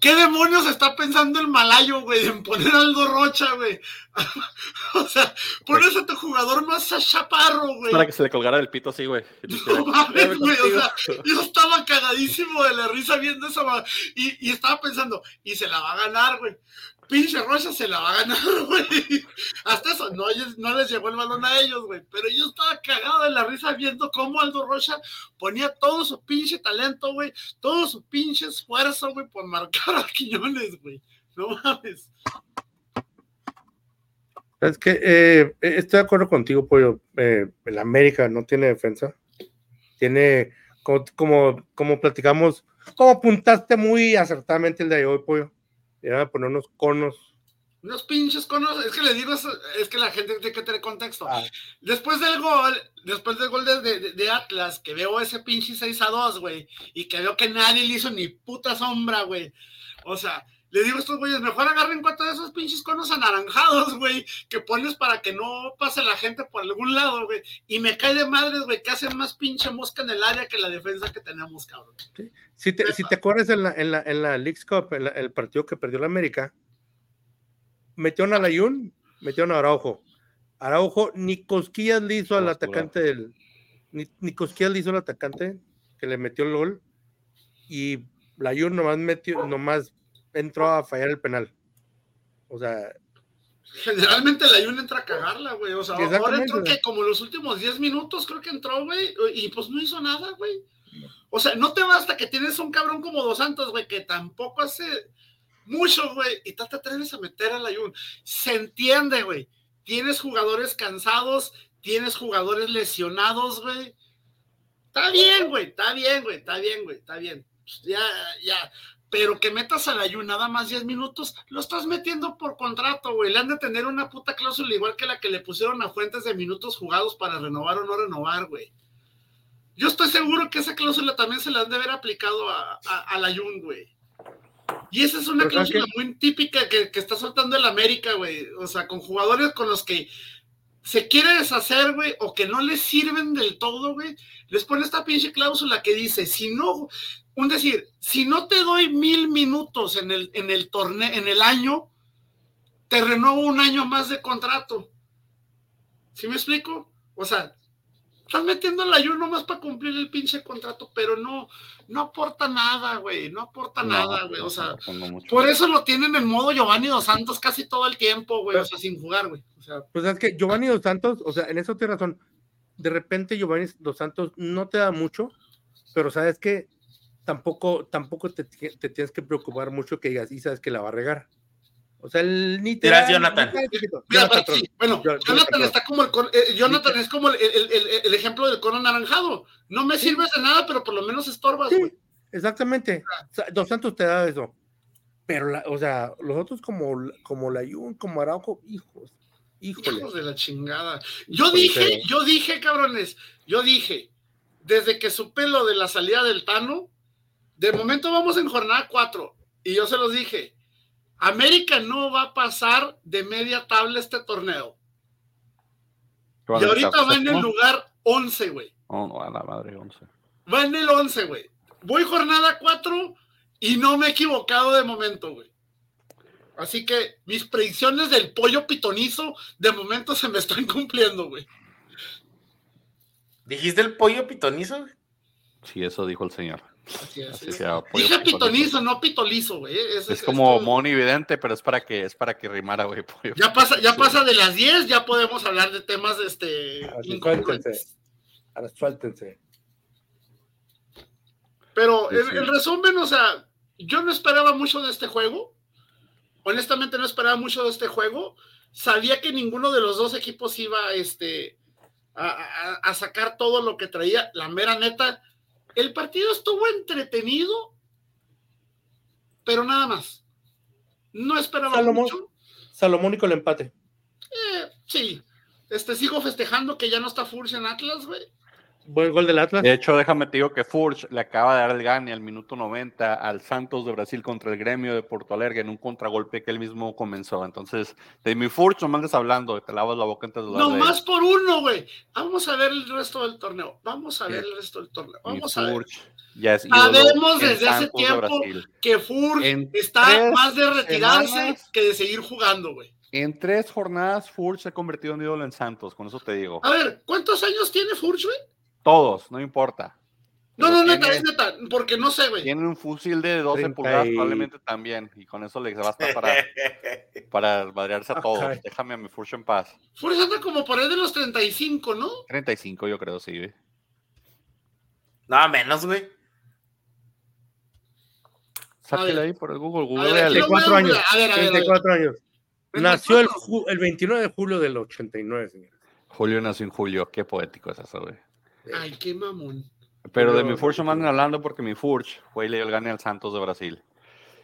¿Qué demonios está pensando el malayo, güey, en poner a Aldo Rocha, güey? o sea, pones a tu jugador más chaparro, güey. Para que se le colgara el pito así, güey. No mames, güey, o sea, yo estaba cagadísimo de la risa viendo esa y, y estaba pensando, y se la va a ganar, güey pinche Rocha se la va a ganar. Hasta eso, no, no les llegó el balón a ellos, güey. Pero yo estaba cagado de la risa viendo cómo Aldo Rocha ponía todo su pinche talento, güey. Todo su pinche esfuerzo, güey, por marcar a Quiñones, güey. No mames. Es que eh, estoy de acuerdo contigo, Pollo. Eh, el América no tiene defensa. Tiene, como, como, como platicamos, como apuntaste muy acertadamente el de hoy, Pollo a poner unos conos. Unos pinches conos, es que le digo, es que la gente tiene que tener contexto. Ah. Después del gol, después del gol de, Atlas, que veo ese pinche 6 a 2, güey, y que veo que nadie le hizo ni puta sombra, güey. O sea, le digo a estos güeyes, mejor agarren cuatro de esos pinches conos anaranjados, güey, que pones para que no pase la gente por algún lado, güey. Y me cae de madres, güey, que hacen más pinche mosca en el área que la defensa que tenemos, cabrón. Si, te, si te acuerdas en la, en la, en la Leagues Cup, el partido que perdió la América, metió a Layun, metió a Araujo. Araujo ni cosquillas le hizo al atacante del. Ni, ni cosquillas le hizo al atacante que le metió el gol. Y Layun nomás metió, nomás entró a fallar el penal. O sea. Generalmente la Jun entra a cagarla, güey. O sea, ahora entró que como los últimos 10 minutos creo que entró, güey. Y pues no hizo nada, güey. O sea, no te basta que tienes un cabrón como Dos Santos, güey, que tampoco hace mucho, güey. Y te atreves a meter a la Jun. Se entiende, güey. Tienes jugadores cansados, tienes jugadores lesionados, güey. Está bien, güey, está bien, güey, está bien, güey, está bien. Pues ya, ya pero que metas a la Yu nada más 10 minutos, lo estás metiendo por contrato, güey. Le han de tener una puta cláusula igual que la que le pusieron a Fuentes de minutos jugados para renovar o no renovar, güey. Yo estoy seguro que esa cláusula también se la han de haber aplicado a, la Jun, güey. Y esa es una cláusula muy típica que, que, está soltando el América, güey. O sea, con jugadores con los que se quiere deshacer, güey, o que no les sirven del todo, güey, les pone esta pinche cláusula que dice, si no, un decir, si no te doy mil minutos en el, en el torneo, en el año, te renuevo un año más de contrato. ¿Sí me explico? O sea, estás metiendo el ayuno más para cumplir el pinche contrato, pero no, no aporta nada, güey, no aporta nada, güey. O sea, por eso lo tienen en modo Giovanni Dos Santos casi todo el tiempo, güey, o sea, sin jugar, güey. O sea, pues es que Giovanni Dos Santos, o sea, en eso tienes razón. De repente Giovanni Dos Santos no te da mucho, pero sabes que tampoco, tampoco te, tienes que preocupar mucho que digas, y sabes que la va a regar. O sea, el ni te Jonathan. bueno, Jonathan, está como el, eh, Jonathan es como el, el, ejemplo del cono anaranjado. No me sirves de nada, pero por lo menos estorbas, sí, Exactamente. Dos Santos te da eso. Pero, la, o sea, los otros como, como la Yun, como Araujo, hijos, híjole. Hijos de la chingada. Yo dije, yo dije, cabrones, yo dije, desde que supe lo de la salida del Tano, de momento vamos en jornada 4 y yo se los dije, América no va a pasar de media tabla este torneo. Y ahorita va en el lugar 11, güey. Oh, no, a la madre, 11. Va en el 11, güey. Voy jornada 4 y no me he equivocado de momento, güey. Así que mis predicciones del pollo pitonizo de momento se me están cumpliendo, güey. ¿Dijiste el pollo pitonizo? Sí, eso dijo el señor. Así es. Dije pitonizo, no pitolizo, güey. Es, como Moni evidente, pero es para que es para que rimara, güey. Ya pasa, ya pasa de las 10, ya podemos hablar de temas de este. Ahora suéltense. Pero en, resumen, o sea, yo no esperaba mucho de este juego. Honestamente, no esperaba mucho de este juego. Sabía que ninguno de los dos equipos iba este, a sacar todo lo que traía. La mera neta, el partido estuvo entretenido, pero nada más. No esperaba mucho. Salomónico el empate. Eh, Sí. Este, sigo festejando que ya no está Furch en Atlas, güey. Buen gol del Atlas. De hecho, déjame te digo que Furch le acaba de dar el gane al minuto 90 al Santos de Brasil contra el gremio de Porto Alegre en un contragolpe que él mismo comenzó. Entonces, de mi Furch no me andes hablando, te lavas la boca antes de No más por uno, güey. Vamos a ver el resto del torneo. Vamos a ver el resto del torneo. Vamos a ver. Ya Sabemos desde hace tiempo que Furch está más de retirarse que de seguir jugando, güey. En tres jornadas, Furch se ha convertido en ídolo en Santos, con eso te digo. A ver, ¿cuántos años tiene Furch, güey? Todos, no importa. No, no, neta, es neta, porque no sé, güey. Tiene un fusil de 12 pulgadas probablemente también, y con eso le basta para, para madrearse a todos. Déjame a mi Furch en paz. Furch anda como por ahí de los 35, ¿no? 35 yo creo, sí, güey. No, menos, güey. Sáquele ahí por el Google. Google ver, 34 años. A ver, a ver, 34 años. Nació el, el, 29 de julio del 89, señor. Julio nació en julio. Qué poético es eso, güey. Ay, qué mamón. Pero de mi Furch me andan hablando porque mi Furch fue y le dio el gane al Santos de Brasil.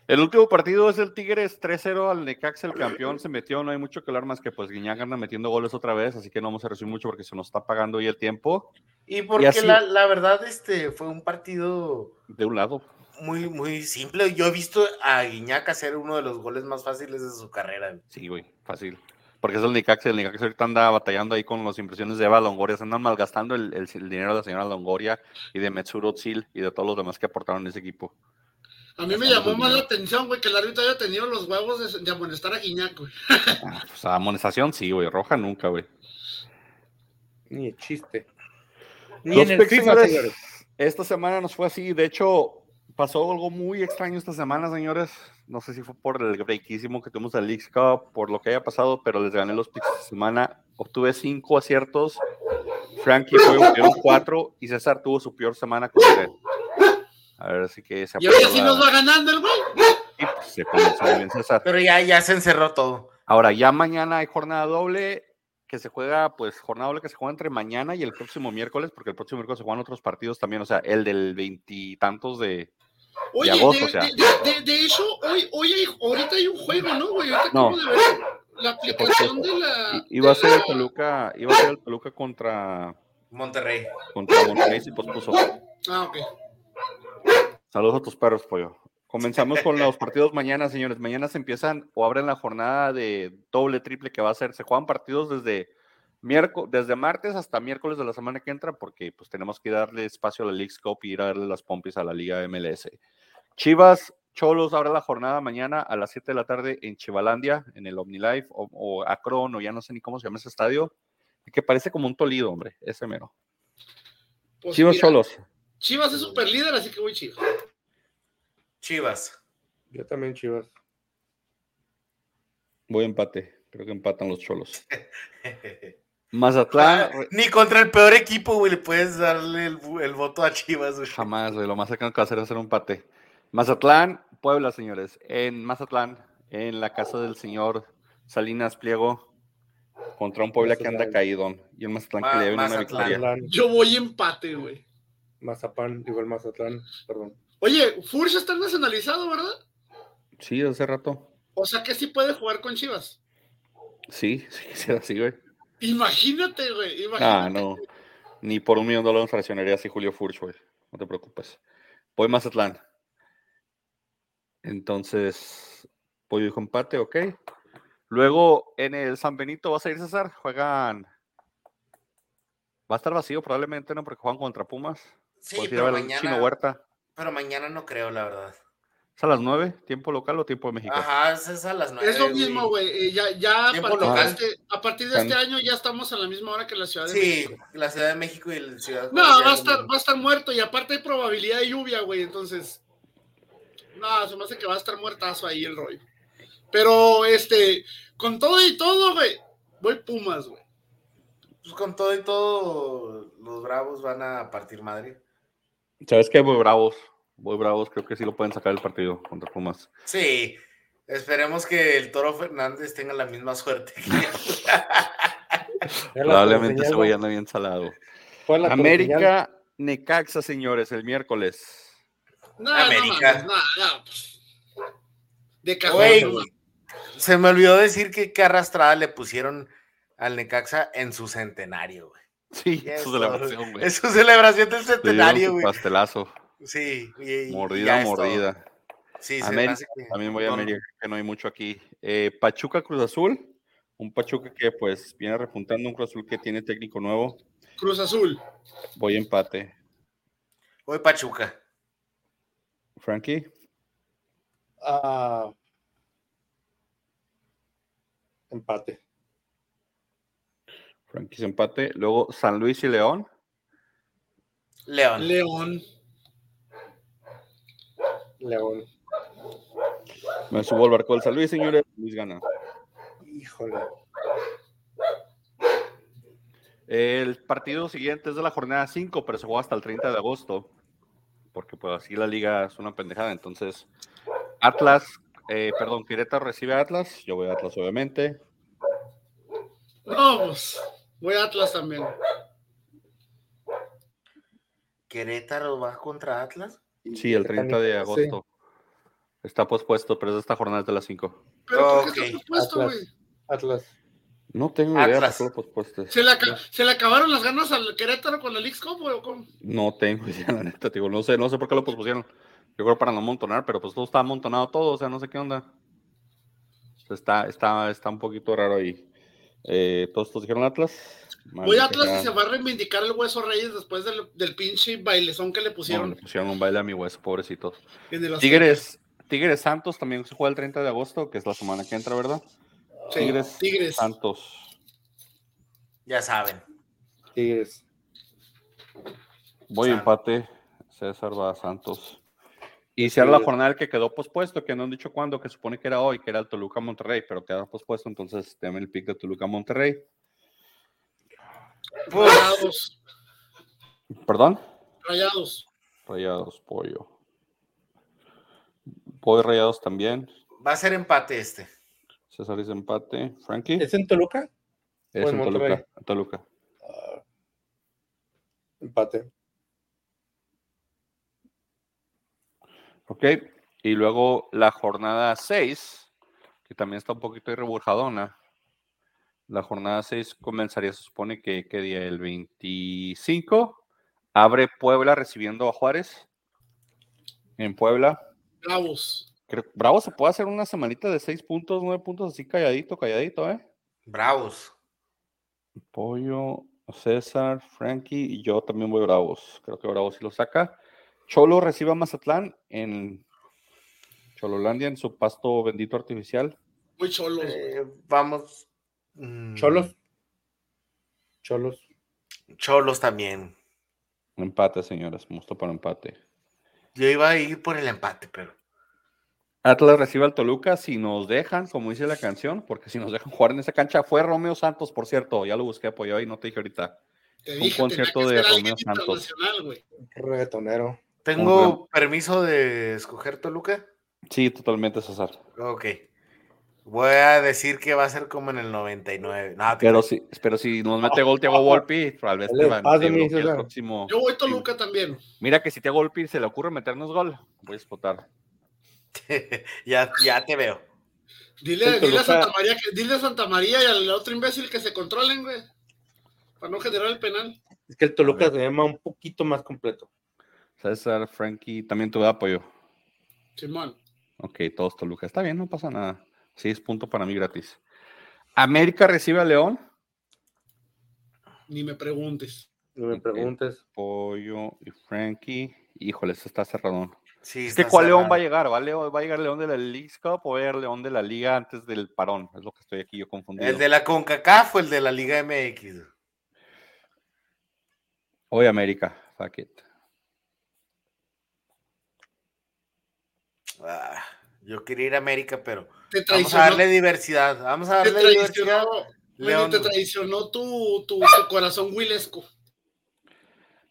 El último partido es el Tigres 3-0 al Necaxa, el campeón se metió, no hay mucho que hablar más que pues Guiñac anda metiendo goles otra vez, así que no vamos a resumir mucho porque se nos está pagando hoy el tiempo. Y porque la, la, verdad este fue un partido de un lado muy, muy simple. Yo he visto a Guiñac hacer uno de los goles más fáciles de su carrera. Sí, güey, fácil. Porque es el Nicax, el Nicax ahorita anda batallando ahí con las impresiones de Eva Longoria, se andan malgastando el, el, dinero de la señora Longoria y de Metsuro Tzil y de todos los demás que aportaron en ese equipo. A mí me llamó más la atención, güey, que el árbitro haya tenido los huevos de, amonestar a Guiñac, güey. Ah, pues amonestación sí, güey, roja nunca, güey. Ni el chiste. Ni en el FIFA, Esta semana nos fue así, de hecho, pasó algo muy extraño esta semana, señores. No sé si fue por el breakísimo que tuvimos del League Cup, por lo que haya pasado, pero les gané los picks esta semana. Obtuve cinco aciertos. Frankie fue un cuatro y César tuvo su peor semana con él. A ver, así que se Y ahora sí nos va ganando el güey. Pues, se comenzó bien César. Pero ya, ya se encerró todo. Ahora, ya mañana hay jornada doble que se juega, pues, jornada doble que se juega entre mañana y el próximo miércoles, porque el próximo miércoles se juegan otros partidos también, o sea, el del veintitantos de, Oye, de, de, hecho, hoy, hoy hay, ahorita hay un juego, ¿no, güey? Ahorita no. de ver la aplicación de la. Iba a ser el Toluca, iba a ser el Toluca contra Monterrey. Contra Monterrey y pospuso. Ah, ok. Saludos a tus perros, pollo. Comenzamos con los partidos mañana, señores. Mañana se empiezan o abren la jornada de doble, triple que va a ser. Se juegan partidos desde miércoles, desde martes hasta miércoles de la semana que entra, porque pues tenemos que darle espacio a la League Cup y ir a darle las pompis a la Liga MLS. Chivas, Cholos abre la jornada mañana a las 7 de la tarde en Chivalandia, en el OmniLife, o, o Acron, o ya no sé ni cómo se llama ese estadio, que parece como un Tolido, hombre, ese mero. Pues Chivas, Cholos. Chivas es super líder, así que voy Chivas. Chivas. Yo también Chivas. Voy empate, creo que empatan los Cholos. Mazatlán. Ah, ni contra el peor equipo, güey, le puedes darle el, voto a Chivas, güey. Jamás, güey. Lo más cercano que va a hacer es hacer un pate. Mazatlán, Puebla, señores. En Mazatlán, en la casa del señor Salinas Pliego, contra un Puebla que anda caído. Y el Mazatlán que le debe una victoria. Yo voy empate, güey. Mazapán, igual Mazatlán, perdón. Oye, Furch está nacionalizado, ¿verdad? Sí, hace rato. O sea que sí puede jugar con Chivas. Sí, sí, sí, güey. Imagínate, güey. Ah, no. Ni por un millón de dólares fraccionaría así Julio Furch, güey. No te preocupes. Voy Mazatlán. Entonces, pollo y empate, ok. Luego en el San Benito vas a ir César, juegan. Va a estar vacío probablemente, ¿no? Porque juegan contra Pumas. Sí, pero mañana. Huerta. Pero mañana no creo, la verdad. ¿Es a las 9? ¿Tiempo local o tiempo de México? Ajá, es a las 9. Es lo mismo, güey. Eh, ya, ya a, partir de este, a partir de este año ya estamos a la misma hora que la Ciudad de México. Sí, la Ciudad de México y la Ciudad No, va a, estar, va a estar muerto y aparte hay probabilidad de lluvia, güey. Entonces, no, se me hace que va a estar muertazo ahí el rollo. Pero, este, con todo y todo, güey, voy Pumas, güey. Pues con todo y todo, los Bravos van a partir madre. ¿Sabes qué? Voy Bravos. Voy Bravos, creo que sí lo pueden sacar el partido contra Pumas. Sí, esperemos que el Toro Fernández tenga la misma suerte. Probablemente se vaya bien salado. América Necaxa, señores, el miércoles. No, América. No, no, pues. De cajón. se me olvidó decir que qué arrastrada le pusieron al Necaxa en su centenario, güey. Sí, su celebración, güey. Es su celebración del centenario, güey. Pastelazo. Sí. mordida, mordida. Sí, América, también voy a América, que no hay mucho aquí. Eh, Pachuca Cruz Azul, un Pachuca que pues viene repuntando, un Cruz Azul que tiene técnico nuevo. Cruz Azul. Voy empate. Voy Pachuca. Frankie. Uh, empate. Frankie empate. Luego San Luis y León. León. León. León. Me subo al barco del San Luis, señores. Luis gana. Híjole. El partido siguiente es de la jornada 5, pero se juega hasta el 30 de agosto. Porque pues así la liga es una pendejada. Entonces, Atlas, eh, perdón, Querétaro recibe a Atlas. Yo voy a Atlas, obviamente. Vamos, voy a Atlas también. ¿Querétaro va contra Atlas? Sí, el 30 de agosto. Está pospuesto, pero es esta jornada de las 5. ¿Pero por qué está pospuesto, güey? Atlas. No tengo idea por qué lo pospuesto. ¿Se le, ¿Se le, acabaron las ganas al Querétaro con la League Cup o cómo? No tengo idea, la neta, digo, no sé, no sé por qué lo pospusieron. Yo creo para no montonar, pero pues todo está amontonado todo, o sea, no sé qué onda. Está, está, está un poquito raro ahí. Eh, ¿Todos estos dijeron Atlas? Voy a Atlas y se va a reivindicar el hueso Reyes después del, del pinche bailezón que le pusieron. le pusieron un baile a mi hueso, pobrecitos. Tigres, Tigres Santos también se juega el 30 de agosto, que es la semana que entra, ¿verdad? Tigres, Tigres Santos. Ya saben. Tigres. Voy a empate. César va a Santos. Y si era la jornada que quedó pospuesto, que no han dicho cuándo, que supone que era hoy, que era el Toluca Monterrey, pero quedó pospuesto, entonces temen el pick de Toluca Monterrey. Rayados. ¿Perdón? Rayados. Rayados, pollo. Pollo Rayados también. Va a ser empate este. César dice empate. Frankie. ¿Es en Toluca? Es en, Toluca. Toluca. Ah, empate. Ok. Y luego la jornada 6, que también está un poquito irreburjadona. La jornada 6 comenzaría, se supone que, ¿qué día? El 25. Abre Puebla recibiendo a Juárez. En Puebla. Bravos. Bravo se puede hacer una semanita de 6 puntos, 9 puntos, así calladito, calladito, ¿eh? Bravos. Pollo, César, Frankie y yo también voy Bravos. Creo que Bravos sí lo saca. Cholo recibe a Mazatlán en Chololandia, en su pasto bendito artificial. Muy cholos. Eh, vamos. Mm. Cholos. Cholos. Cholos también. Empate, señores. Musto para empate. Yo iba a ir por el empate, pero. Atlas recibe al Toluca si nos dejan, como dice la canción, porque si nos dejan jugar en esa cancha, fue Romeo Santos, por cierto, ya lo busqué apoyado y no te dije ahorita. un concierto de Romeo Santos. Reggaetonero. ¿Tengo permiso de escoger Toluca? Sí, totalmente, César. Ok. Voy a decir que va a ser como en el 99. pero, si, pero si nos mete gol Tiago Volpi, tal vez te va el próximo. Yo voy Toluca también. Mira que si Tiago Volpi se le ocurre meternos gol, voy a explotar. ya, ya te veo. Dile, a Santa María que, dile a Santa María y al otro imbécil que se controlen, güey. Para no generar el penal. Es que el Toluca se llama un poquito más completo. César, Frankie, también tuve apoyo. Simón. Ok, todos Toluca. Está bien, no pasa nada. Seis puntos para mí gratis. América recibe a León. Ni me preguntes. Ni me preguntes. Pollo y Frankie. Híjole, se está cerrado es que ¿cuál León va a llegar? ¿Va a, León, ¿Va a llegar León de la League Cup o va a llegar León de la Liga antes del parón? Es lo que estoy aquí yo confundido. ¿El de la CONCACAF o el de la Liga MX? Hoy América, fuck it. Ah, yo quería ir a América, pero vamos a darle diversidad. Vamos a darle diversidad. León. te traicionó tu, tu, corazón Willesco.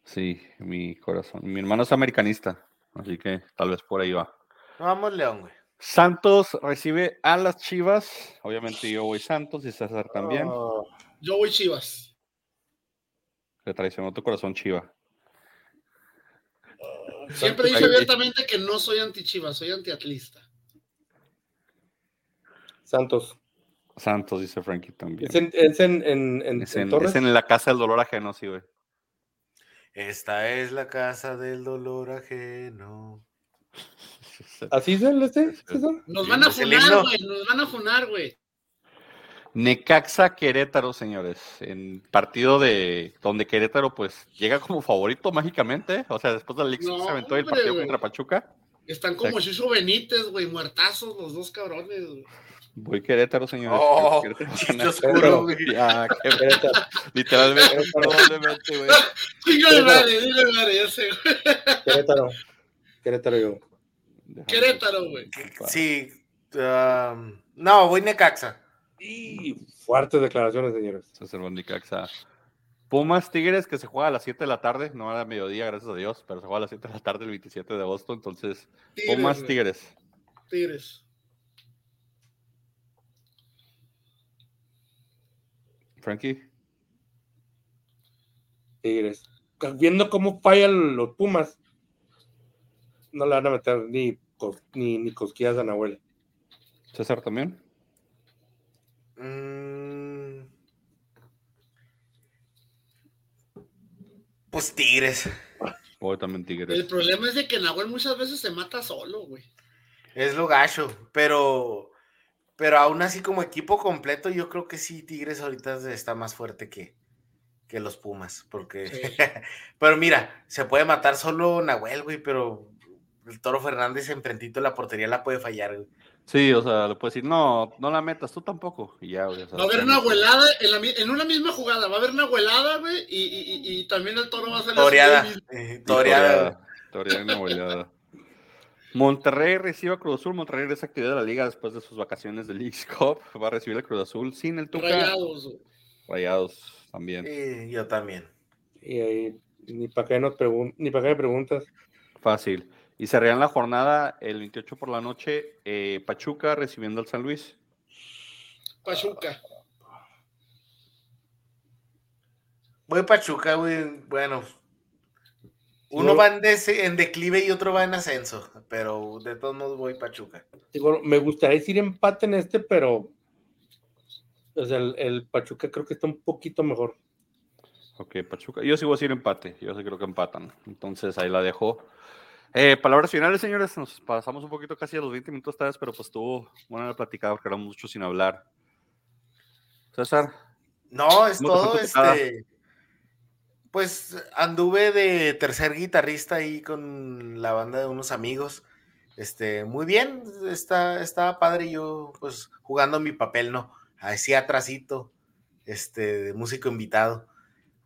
Sí, mi corazón. Mi hermano es americanista. Así que tal vez por ahí va. Vamos, León, güey. Santos recibe a las Chivas. Obviamente yo voy Santos y César también. Oh. yo voy Chivas. Se traicionó tu corazón, Chiva. Siempre dicho abiertamente que no soy anti-Chivas, soy anti-atlista. Santos. Santos, dice Frankie también. ¿Es en, es en, en, en, es en, es en la casa del dolor ajeno, sí, güey. Esta es la casa del dolor ajeno. ¿Así es el este? Nos van a funar, güey. Nos van a funar, güey. Necaxa Querétaro, señores, en partido de donde Querétaro pues llega como favorito mágicamente, o sea, después de la no, se aventó el partido contra Pachuca. Están como o sea, Benítez, güey, muertazos los dos cabrones. Güey. Voy Querétaro, señores. Oh, Querétaro, oscuro, güey. Ya, Querétaro. Literalmente, probablemente, güey. Madre, dígale madre, ya sé, güey. Querétaro. Querétaro yo. Querétaro, güey. Sí. Um, no, voy Necaxa. Y fuertes declaraciones, señores. Necaxa. Pumas Tigres que se juega a las 7 de la tarde, no a la mediodía, gracias a Dios, pero se juega a las 7 de la tarde el 27 de agosto, entonces Pumas Tigres. Tigres. Frankie. Tigres. Viendo cómo fallan los Pumas, no le van a meter ni, ni, ni cosquillas a Nahuel. César también. Mm. Pues Tigres. Voy también Tigres. El problema es de que Nahuel muchas veces se mata solo, güey. Es lo gacho, pero pero aún así como equipo completo yo creo que sí Tigres ahorita está más fuerte que, que los Pumas, porque pero mira, se puede matar solo Nahuel, güey, pero el Toro Fernández enfrentito de la portería la puede fallar, güey. Sí, o sea, le puede decir, no, no la metas, tú tampoco. Y ya, va a haber una abuelada en, una misma jugada, va a haber una abuelada, güey, y, también el toro va a salir. Toreada. Eh, toreada. Toreada, una abuelada. Monterrey recibe a Cruz Azul. Monterrey regresa actividad de la liga después de sus vacaciones de League Cup. Va a recibir a Cruz Azul sin el Tuca. Rayados. Rayados también. Y yo también. Y ahí, ni para qué nos ni para qué me preguntas. Fácil. Y cerrarían la jornada el 28 por la noche, eh, Pachuca recibiendo al San Luis. Pachuca. Voy Pachuca, güey. Bueno, uno va en, declive y otro va en ascenso, pero de todos modos voy Pachuca. me gustaría decir empate en este, pero el, Pachuca creo que está un poquito mejor. Ok, Pachuca. Yo sí voy a decir empate. Yo sí creo que empatan. Entonces ahí la dejo. Eh, palabras finales, señores. Nos pasamos un poquito casi a los 20 minutos vez, pero pues estuvo bueno la platicada porque era mucho sin hablar. César. No, es todo. Este, pues anduve de tercer guitarrista ahí con la banda de unos amigos. Este, muy bien, está, estaba padre yo, pues, jugando mi papel, ¿no? Así atrasito, este, de músico invitado.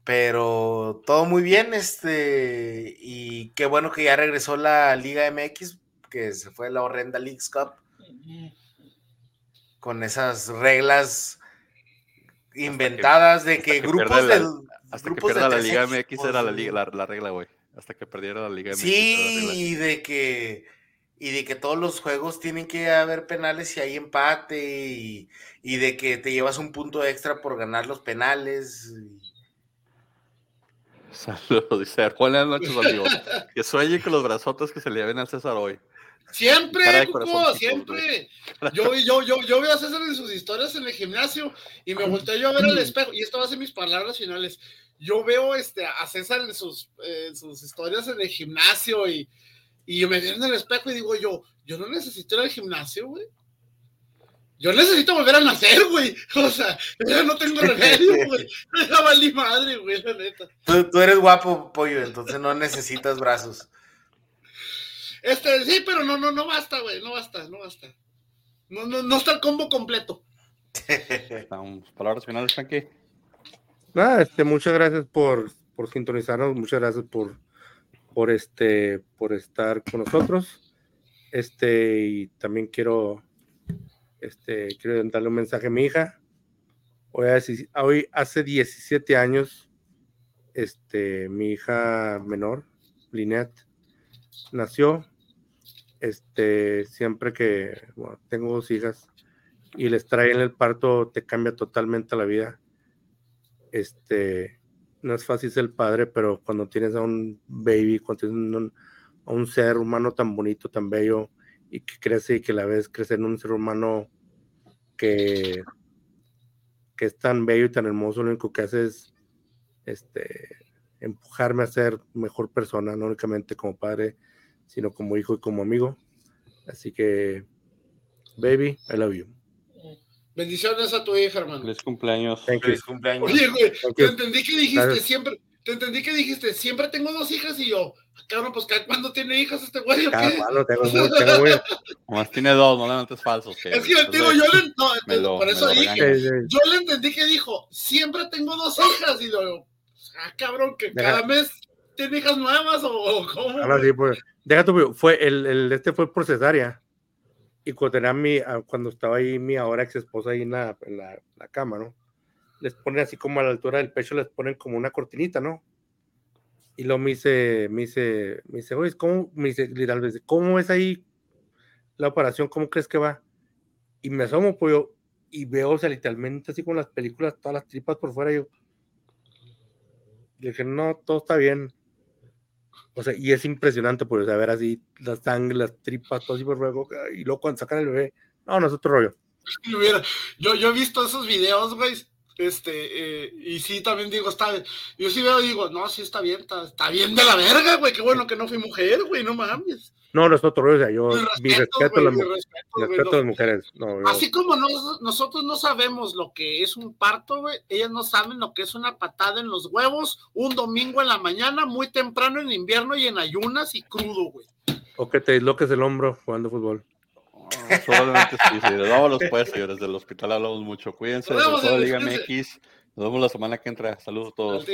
Pero todo muy bien, este, y qué bueno que ya regresó la Liga MX, que se fue la horrenda Leagues Cup, con esas reglas inventadas de que, grupos de, hasta que pierda la Liga MX era la, la, regla, güey. Hasta que perdiera la Liga MX. Sí, y de que y de que todos los juegos tienen que haber penales si hay empate y, y de que te llevas un punto extra por ganar los penales. Saludos, dice Buenas noches, amigos. que sueñe con los brazotes que se le ven al César hoy. Siempre, Cuco, siempre. Yo, yo, yo, yo veo a César en sus historias en el gimnasio y me volteé yo a ver al espejo, y esto va a ser mis palabras finales. Yo veo este, a César en sus, sus historias en el gimnasio y, y yo me veo en el espejo y digo yo, yo no necesito ir al gimnasio, güey. Yo necesito volver a nacer, güey. O sea, yo no tengo remedio, güey. La valí madre, güey, la neta. Tú, tú eres guapo, pollo, entonces no necesitas brazos. Este, sí, pero no, no, no basta, güey, no basta, no basta. No, no, no está el combo completo. Palabras finales, Frankie. Nada, este, muchas gracias por, por sintonizarnos, muchas gracias por, por este, por estar con nosotros. Este, y también quiero, este, quiero darle un mensaje a mi hija. Hoy, hoy hace 17 años, este, mi hija menor, Lynette, nació este, siempre que tengo dos hijas y les traen el parto, te cambia totalmente la vida. Este, no es fácil ser padre, pero cuando tienes a un baby, cuando tienes a un ser humano tan bonito, tan bello, y que crece y que la ves crecer en un ser humano que que es tan bello y tan hermoso, lo único que hace es este, empujarme a ser mejor persona, no únicamente como padre, sino como hijo y como amigo. Así que, baby, I love you. Bendiciones a tu hija, hermano. Feliz cumpleaños. Feliz cumpleaños. Oye, güey, te entendí que dijiste siempre, te entendí que dijiste, siempre tengo dos hijas y yo, cabrón, pues ¿cuándo tiene hijas este güey? Cada cuando tengo, tengo güey. Más tiene dos, no le metes falsos. Que, es que yo le, no, por eso dije, yo le entendí que dijo, siempre tengo dos hijas y luego, ah, cabrón, que cada mes tiene hijas nuevas o, cómo. Ahora sí, pues, deja tu, fue, el, el, este fue por cesárea y cuando, tenía mi, ah, cuando estaba ahí mi ahora ex esposa ahí en la, en la, la, cama, ¿no? Les ponen así como a la altura del pecho, les ponen como una cortinita, ¿no? Y luego me dice, me dice, me dice, oye, ¿cómo, me dice, literalmente, ¿cómo es ahí la operación? ¿Cómo crees que va? Y me asomo, pues yo, y veo, o sea, literalmente así con las películas, todas las tripas por fuera, yo. Dije, no, todo está bien. O sea, y es impresionante, pues, ver así la sangre, las tripas, todo así por luego, y luego cuando sacan el bebé, no, no es otro rollo. Yo, yo he visto esos videos, güey, este, eh, y sí, también digo, está Yo sí veo y digo, no, sí está bien, está, está bien de la verga, güey, qué bueno que no fui mujer, güey, no mames. No, no es otro rollo, o sea, yo, mi respeto, a, las, respeto, a las mujeres. No, Así como nosotros no sabemos lo que es un parto, güey, ellas no saben lo que es una patada en los huevos, un domingo en la mañana, muy temprano en invierno y en ayunas y crudo, güey. O que te disloques el hombro jugando fútbol. solamente sí, sí, vámonos pues, señores del hospital hablamos mucho. Cuídense, de Liga MX. Nos vemos la semana que entra. Saludos a todos.